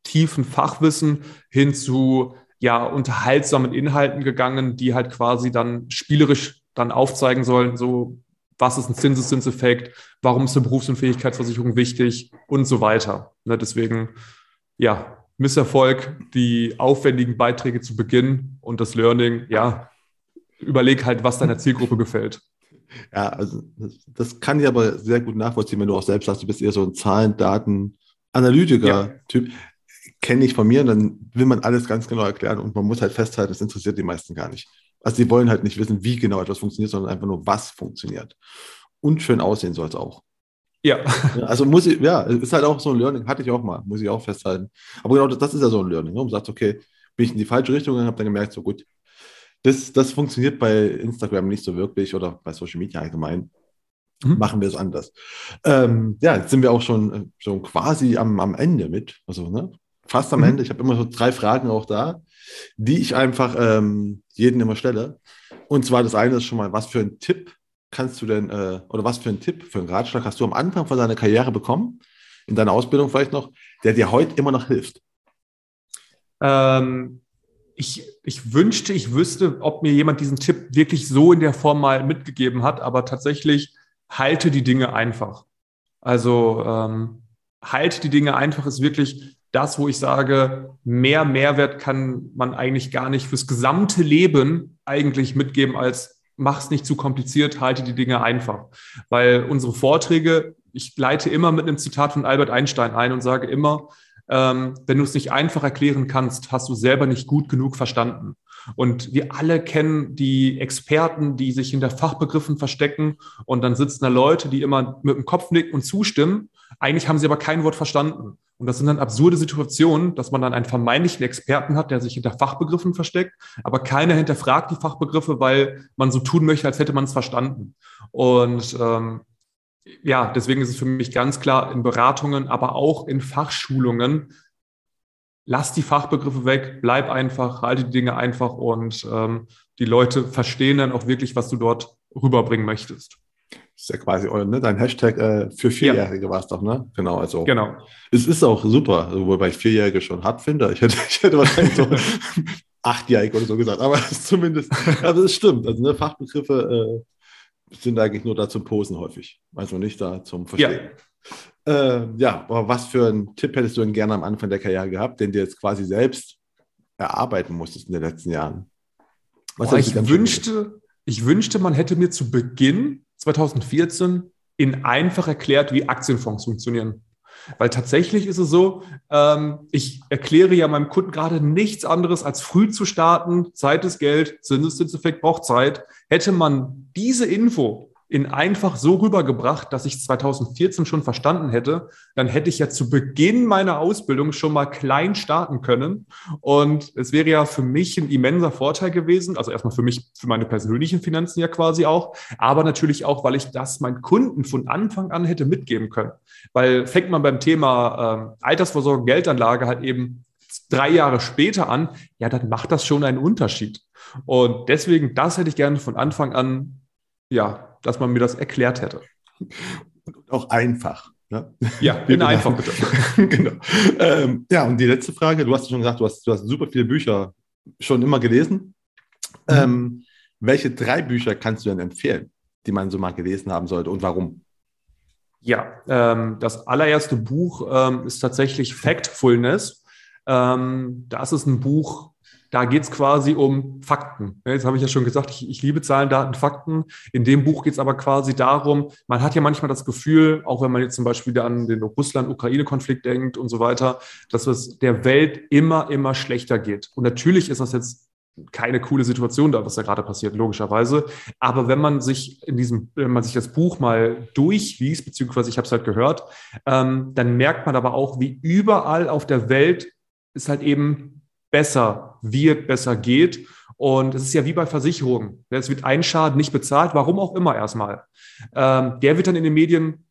tiefen Fachwissen hin zu ja, unterhaltsamen Inhalten gegangen, die halt quasi dann spielerisch dann aufzeigen sollen, so was ist ein Zinseszinseffekt, warum ist eine Berufsunfähigkeitsversicherung wichtig und so weiter. Ne, deswegen, ja, Misserfolg, die aufwendigen Beiträge zu Beginn und das Learning, ja, überleg halt, was deiner Zielgruppe gefällt. Ja, also das, das kann ich aber sehr gut nachvollziehen, wenn du auch selbst sagst, du bist eher so ein Zahlen, Daten, Analytiker-Typ. Ja. Kenne ich von mir, dann will man alles ganz genau erklären und man muss halt festhalten, das interessiert die meisten gar nicht. Also sie wollen halt nicht wissen, wie genau etwas funktioniert, sondern einfach nur, was funktioniert. Und schön aussehen soll es auch. Ja. Also muss ich, ja, ist halt auch so ein Learning, hatte ich auch mal, muss ich auch festhalten. Aber genau das, das ist ja so ein Learning. Ne? Man sagt, okay, bin ich in die falsche Richtung und habe dann gemerkt, so gut, das, das funktioniert bei Instagram nicht so wirklich oder bei Social Media allgemein. Mhm. Machen wir es anders. Ähm, ja, jetzt sind wir auch schon, schon quasi am, am Ende mit. Also, ne? Fast am mhm. Ende. Ich habe immer so drei Fragen auch da die ich einfach ähm, jeden immer stelle. Und zwar das eine ist schon mal, was für ein Tipp kannst du denn, äh, oder was für ein Tipp, für einen Ratschlag hast du am Anfang von deiner Karriere bekommen, in deiner Ausbildung vielleicht noch, der dir heute immer noch hilft? Ähm, ich, ich wünschte, ich wüsste, ob mir jemand diesen Tipp wirklich so in der Form mal mitgegeben hat, aber tatsächlich halte die Dinge einfach. Also ähm, halte die Dinge einfach ist wirklich das, wo ich sage, mehr Mehrwert kann man eigentlich gar nicht fürs gesamte Leben eigentlich mitgeben als mach's nicht zu kompliziert, halte die Dinge einfach. Weil unsere Vorträge, ich leite immer mit einem Zitat von Albert Einstein ein und sage immer, ähm, wenn du es nicht einfach erklären kannst, hast du selber nicht gut genug verstanden. Und wir alle kennen die Experten, die sich hinter Fachbegriffen verstecken und dann sitzen da Leute, die immer mit dem Kopf nicken und zustimmen. Eigentlich haben sie aber kein Wort verstanden. Und das sind dann absurde Situationen, dass man dann einen vermeintlichen Experten hat, der sich hinter Fachbegriffen versteckt, aber keiner hinterfragt die Fachbegriffe, weil man so tun möchte, als hätte man es verstanden. Und ähm, ja, deswegen ist es für mich ganz klar in Beratungen, aber auch in Fachschulungen, lass die Fachbegriffe weg, bleib einfach, halte die Dinge einfach und ähm, die Leute verstehen dann auch wirklich, was du dort rüberbringen möchtest. Ist ja quasi ne, dein Hashtag äh, für Vierjährige ja. war es doch, ne? Genau, also. Genau. Es ist auch super, wobei ich Vierjährige schon hart finde. Ich hätte, [laughs] ich hätte wahrscheinlich so [laughs] achtjährig oder so gesagt, aber [laughs] zumindest, also es stimmt. Also ne, Fachbegriffe äh, sind eigentlich nur da zum Posen häufig, also nicht da zum Verstehen. Ja. Äh, ja, aber was für einen Tipp hättest du denn gerne am Anfang der Karriere gehabt, den du jetzt quasi selbst erarbeiten musstest in den letzten Jahren? Was Boah, ich wünschte, ich wünschte, man hätte mir zu Beginn 2014 in einfach erklärt, wie Aktienfonds funktionieren. Weil tatsächlich ist es so, ähm, ich erkläre ja meinem Kunden gerade nichts anderes als früh zu starten, Zeit ist Geld, Zinseszinseffekt braucht Zeit. Hätte man diese Info in einfach so rübergebracht, dass ich 2014 schon verstanden hätte, dann hätte ich ja zu Beginn meiner Ausbildung schon mal klein starten können. Und es wäre ja für mich ein immenser Vorteil gewesen. Also erstmal für mich, für meine persönlichen Finanzen ja quasi auch, aber natürlich auch, weil ich das meinen Kunden von Anfang an hätte mitgeben können. Weil fängt man beim Thema äh, Altersvorsorge, Geldanlage halt eben drei Jahre später an, ja, dann macht das schon einen Unterschied. Und deswegen, das hätte ich gerne von Anfang an, ja, dass man mir das erklärt hätte. Und auch einfach. Ne? Ja, in einfach bitte. [laughs] genau. Ähm, ja, und die letzte Frage, du hast schon gesagt, du hast, du hast super viele Bücher schon immer gelesen. Mhm. Ähm, welche drei Bücher kannst du denn empfehlen, die man so mal gelesen haben sollte und warum? Ja, ähm, das allererste Buch ähm, ist tatsächlich Factfulness. Ähm, das ist ein Buch, da geht es quasi um Fakten. Jetzt habe ich ja schon gesagt, ich, ich, liebe Zahlen, Daten, Fakten. In dem Buch geht es aber quasi darum, man hat ja manchmal das Gefühl, auch wenn man jetzt zum Beispiel an den Russland-Ukraine-Konflikt denkt und so weiter, dass es der Welt immer, immer schlechter geht. Und natürlich ist das jetzt keine coole Situation da, was da gerade passiert, logischerweise. Aber wenn man sich in diesem, wenn man sich das Buch mal durchliest, beziehungsweise ich habe es halt gehört, ähm, dann merkt man aber auch, wie überall auf der Welt es halt eben besser wird, besser geht. Und es ist ja wie bei Versicherungen. Es wird ein Schaden nicht bezahlt, warum auch immer erstmal. Ähm, der wird dann in den Medien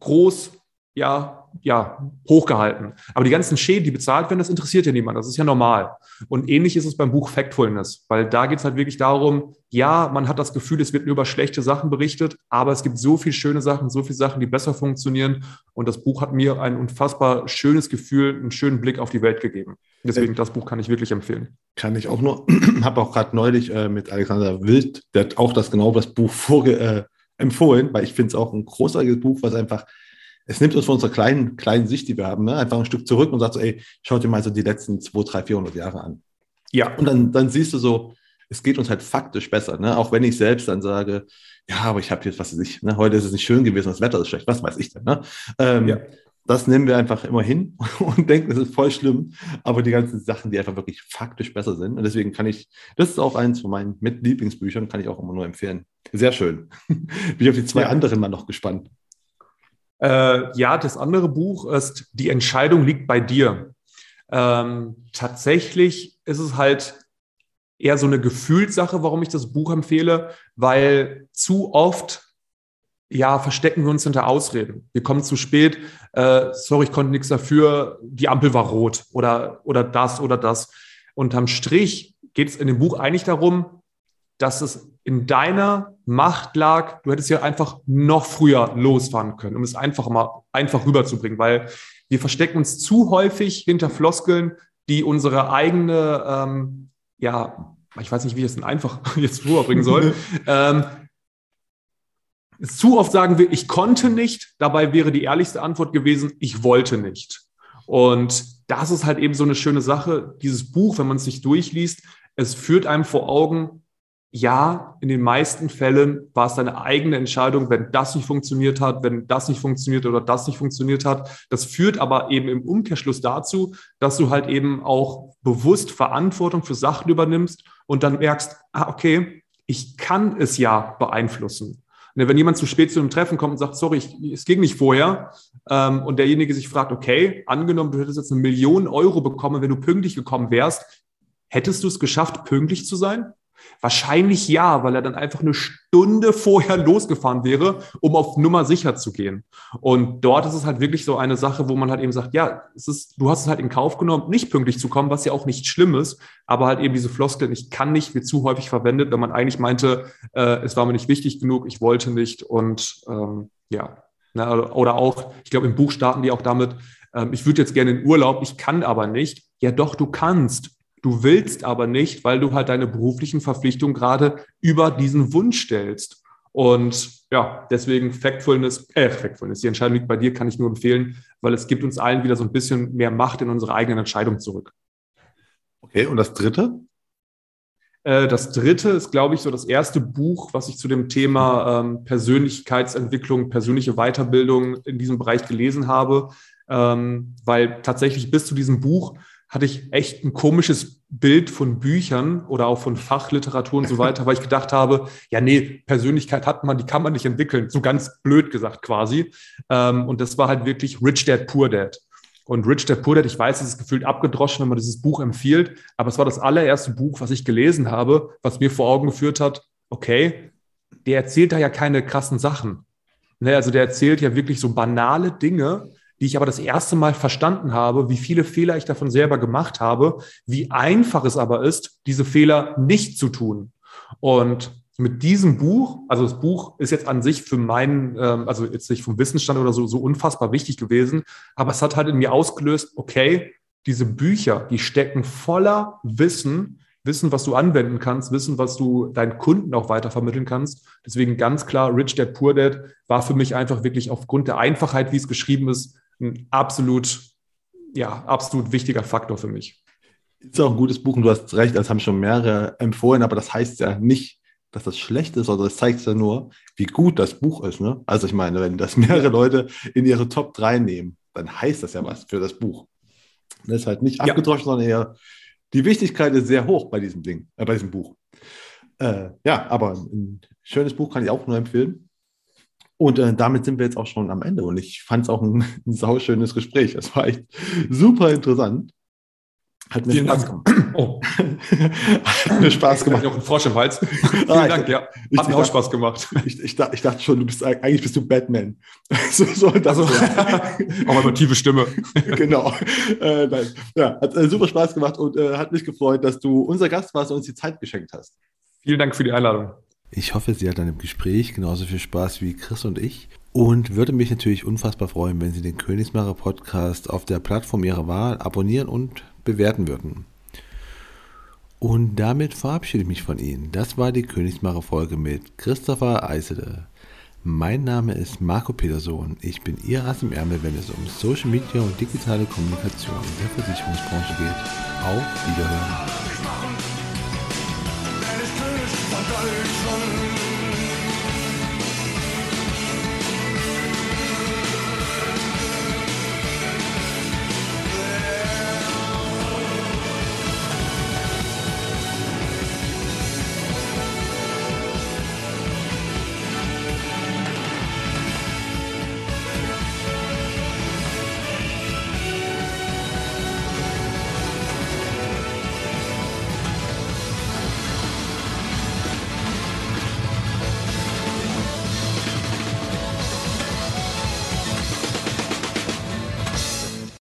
groß, ja, ja, hochgehalten. Aber die ganzen Schäden, die bezahlt werden, das interessiert ja niemand. Das ist ja normal. Und ähnlich ist es beim Buch Factfulness, weil da geht es halt wirklich darum, ja, man hat das Gefühl, es wird nur über schlechte Sachen berichtet, aber es gibt so viele schöne Sachen, so viele Sachen, die besser funktionieren. Und das Buch hat mir ein unfassbar schönes Gefühl, einen schönen Blick auf die Welt gegeben. Deswegen, das Buch kann ich wirklich empfehlen. Kann ich auch nur, [clears throat] habe auch gerade neulich äh, mit Alexander Wild, der hat auch das genau das Buch vorge äh, empfohlen, weil ich finde es auch ein großartiges Buch, was einfach es nimmt uns von unserer kleinen, kleinen Sicht, die wir haben, ne, einfach ein Stück zurück und sagt so, ey, schau dir mal so die letzten 200, 300, 400 Jahre an. Ja. Und dann, dann siehst du so, es geht uns halt faktisch besser, ne? auch wenn ich selbst dann sage, ja, aber ich habe jetzt, was weiß ich, ne? heute ist es nicht schön gewesen, das Wetter ist schlecht, was weiß ich denn. Ne? Ähm, ja. Das nehmen wir einfach immer hin [laughs] und denken, das ist voll schlimm, aber die ganzen Sachen, die einfach wirklich faktisch besser sind. Und deswegen kann ich, das ist auch eins von meinen Mitlieblingsbüchern, kann ich auch immer nur empfehlen. Sehr schön. [laughs] Bin ich auf die zwei ja. anderen mal noch gespannt. Äh, ja, das andere Buch ist Die Entscheidung liegt bei dir. Ähm, tatsächlich ist es halt eher so eine Gefühlssache, warum ich das Buch empfehle, weil zu oft ja, verstecken wir uns hinter Ausreden. Wir kommen zu spät, äh, sorry, ich konnte nichts dafür, die Ampel war rot oder, oder das oder das. Unterm Strich geht es in dem Buch eigentlich darum, dass es in deiner Macht lag, du hättest ja einfach noch früher losfahren können, um es einfach mal einfach rüberzubringen, weil wir verstecken uns zu häufig hinter Floskeln, die unsere eigene, ähm, ja, ich weiß nicht, wie ich das denn einfach [laughs] jetzt rüberbringen soll. [laughs] ähm, zu oft sagen wir, ich konnte nicht, dabei wäre die ehrlichste Antwort gewesen, ich wollte nicht. Und das ist halt eben so eine schöne Sache. Dieses Buch, wenn man es sich durchliest, es führt einem vor Augen, ja, in den meisten Fällen war es deine eigene Entscheidung, wenn das nicht funktioniert hat, wenn das nicht funktioniert oder das nicht funktioniert hat. Das führt aber eben im Umkehrschluss dazu, dass du halt eben auch bewusst Verantwortung für Sachen übernimmst und dann merkst, ah, okay, ich kann es ja beeinflussen. wenn jemand zu spät zu einem Treffen kommt und sagt, sorry, ich, es ging nicht vorher, ähm, und derjenige sich fragt, okay, angenommen, du hättest jetzt eine Million Euro bekommen, wenn du pünktlich gekommen wärst, hättest du es geschafft, pünktlich zu sein? Wahrscheinlich ja, weil er dann einfach eine Stunde vorher [laughs] losgefahren wäre, um auf Nummer sicher zu gehen. Und dort ist es halt wirklich so eine Sache, wo man halt eben sagt, ja, es ist, du hast es halt in Kauf genommen, nicht pünktlich zu kommen, was ja auch nicht schlimm ist, aber halt eben diese Floskeln, ich kann nicht, wird zu häufig verwendet, wenn man eigentlich meinte, äh, es war mir nicht wichtig genug, ich wollte nicht und ähm, ja. Na, oder auch, ich glaube, im Buch starten die auch damit, ähm, ich würde jetzt gerne in Urlaub, ich kann aber nicht. Ja, doch, du kannst. Du willst aber nicht, weil du halt deine beruflichen Verpflichtungen gerade über diesen Wunsch stellst. Und ja, deswegen Factfulness, äh, Factfulness, die Entscheidung liegt bei dir, kann ich nur empfehlen, weil es gibt uns allen wieder so ein bisschen mehr Macht in unsere eigenen Entscheidungen zurück. Okay, und das dritte? Äh, das dritte ist, glaube ich, so das erste Buch, was ich zu dem Thema ähm, Persönlichkeitsentwicklung, persönliche Weiterbildung in diesem Bereich gelesen habe, ähm, weil tatsächlich bis zu diesem Buch hatte ich echt ein komisches Bild von Büchern oder auch von Fachliteratur und so weiter, weil ich gedacht habe, ja, nee, Persönlichkeit hat man, die kann man nicht entwickeln. So ganz blöd gesagt quasi. Ähm, und das war halt wirklich Rich Dad, Poor Dad. Und Rich Dad, Poor Dad, ich weiß, es ist gefühlt abgedroschen, wenn man dieses Buch empfiehlt, aber es war das allererste Buch, was ich gelesen habe, was mir vor Augen geführt hat, okay, der erzählt da ja keine krassen Sachen. Ne, also der erzählt ja wirklich so banale Dinge, die ich aber das erste Mal verstanden habe, wie viele Fehler ich davon selber gemacht habe, wie einfach es aber ist, diese Fehler nicht zu tun. Und mit diesem Buch, also das Buch ist jetzt an sich für meinen, ähm, also jetzt nicht vom Wissensstand oder so, so unfassbar wichtig gewesen, aber es hat halt in mir ausgelöst, okay, diese Bücher, die stecken voller Wissen, Wissen, was du anwenden kannst, Wissen, was du deinen Kunden auch weiter vermitteln kannst. Deswegen ganz klar, Rich Dad, Poor Dad war für mich einfach wirklich aufgrund der Einfachheit, wie es geschrieben ist, ein absolut, ja, absolut wichtiger Faktor für mich. Ist auch ein gutes Buch und du hast recht, das haben schon mehrere empfohlen, aber das heißt ja nicht, dass das schlecht ist, sondern das zeigt ja nur, wie gut das Buch ist. Ne? Also ich meine, wenn das mehrere Leute in ihre Top 3 nehmen, dann heißt das ja was für das Buch. Das ist halt nicht ja. abgedroschen, sondern eher, die Wichtigkeit ist sehr hoch bei diesem Ding, äh, bei diesem Buch. Äh, ja, aber ein schönes Buch kann ich auch nur empfehlen. Und äh, damit sind wir jetzt auch schon am Ende. Und ich fand es auch ein, ein sauschönes Gespräch. Es war echt super interessant. Hat mir Vielen Spaß Dank. gemacht. Oh. Hat mir Spaß gemacht. Ich noch einen Frosch im Hals. [laughs] Vielen ah, Dank, ja. Hat ich, mir auch dachte, Spaß gemacht. [laughs] Ich, ich, ich, dachte schon, du bist eigentlich bist du Batman. [laughs] so, so, das also, auch eine tiefe Stimme. genau. Äh, nein. Ja, hat äh, super Spaß gemacht und äh, hat mich gefreut, dass du unser Gast warst und uns die Zeit geschenkt hast. Vielen Dank für die Einladung. Ich hoffe, Sie hatten im Gespräch genauso viel Spaß wie Chris und ich und würde mich natürlich unfassbar freuen, wenn Sie den Königsmacher Podcast auf der Plattform Ihrer Wahl abonnieren und bewerten würden. Und damit verabschiede ich mich von Ihnen. Das war die Königsmacher Folge mit Christopher Eisele. Mein Name ist Marco Peterson. Ich bin Ihr Ass im Ärmel, wenn es um Social Media und digitale Kommunikation der Versicherungsbranche geht. Auf Wiederhören.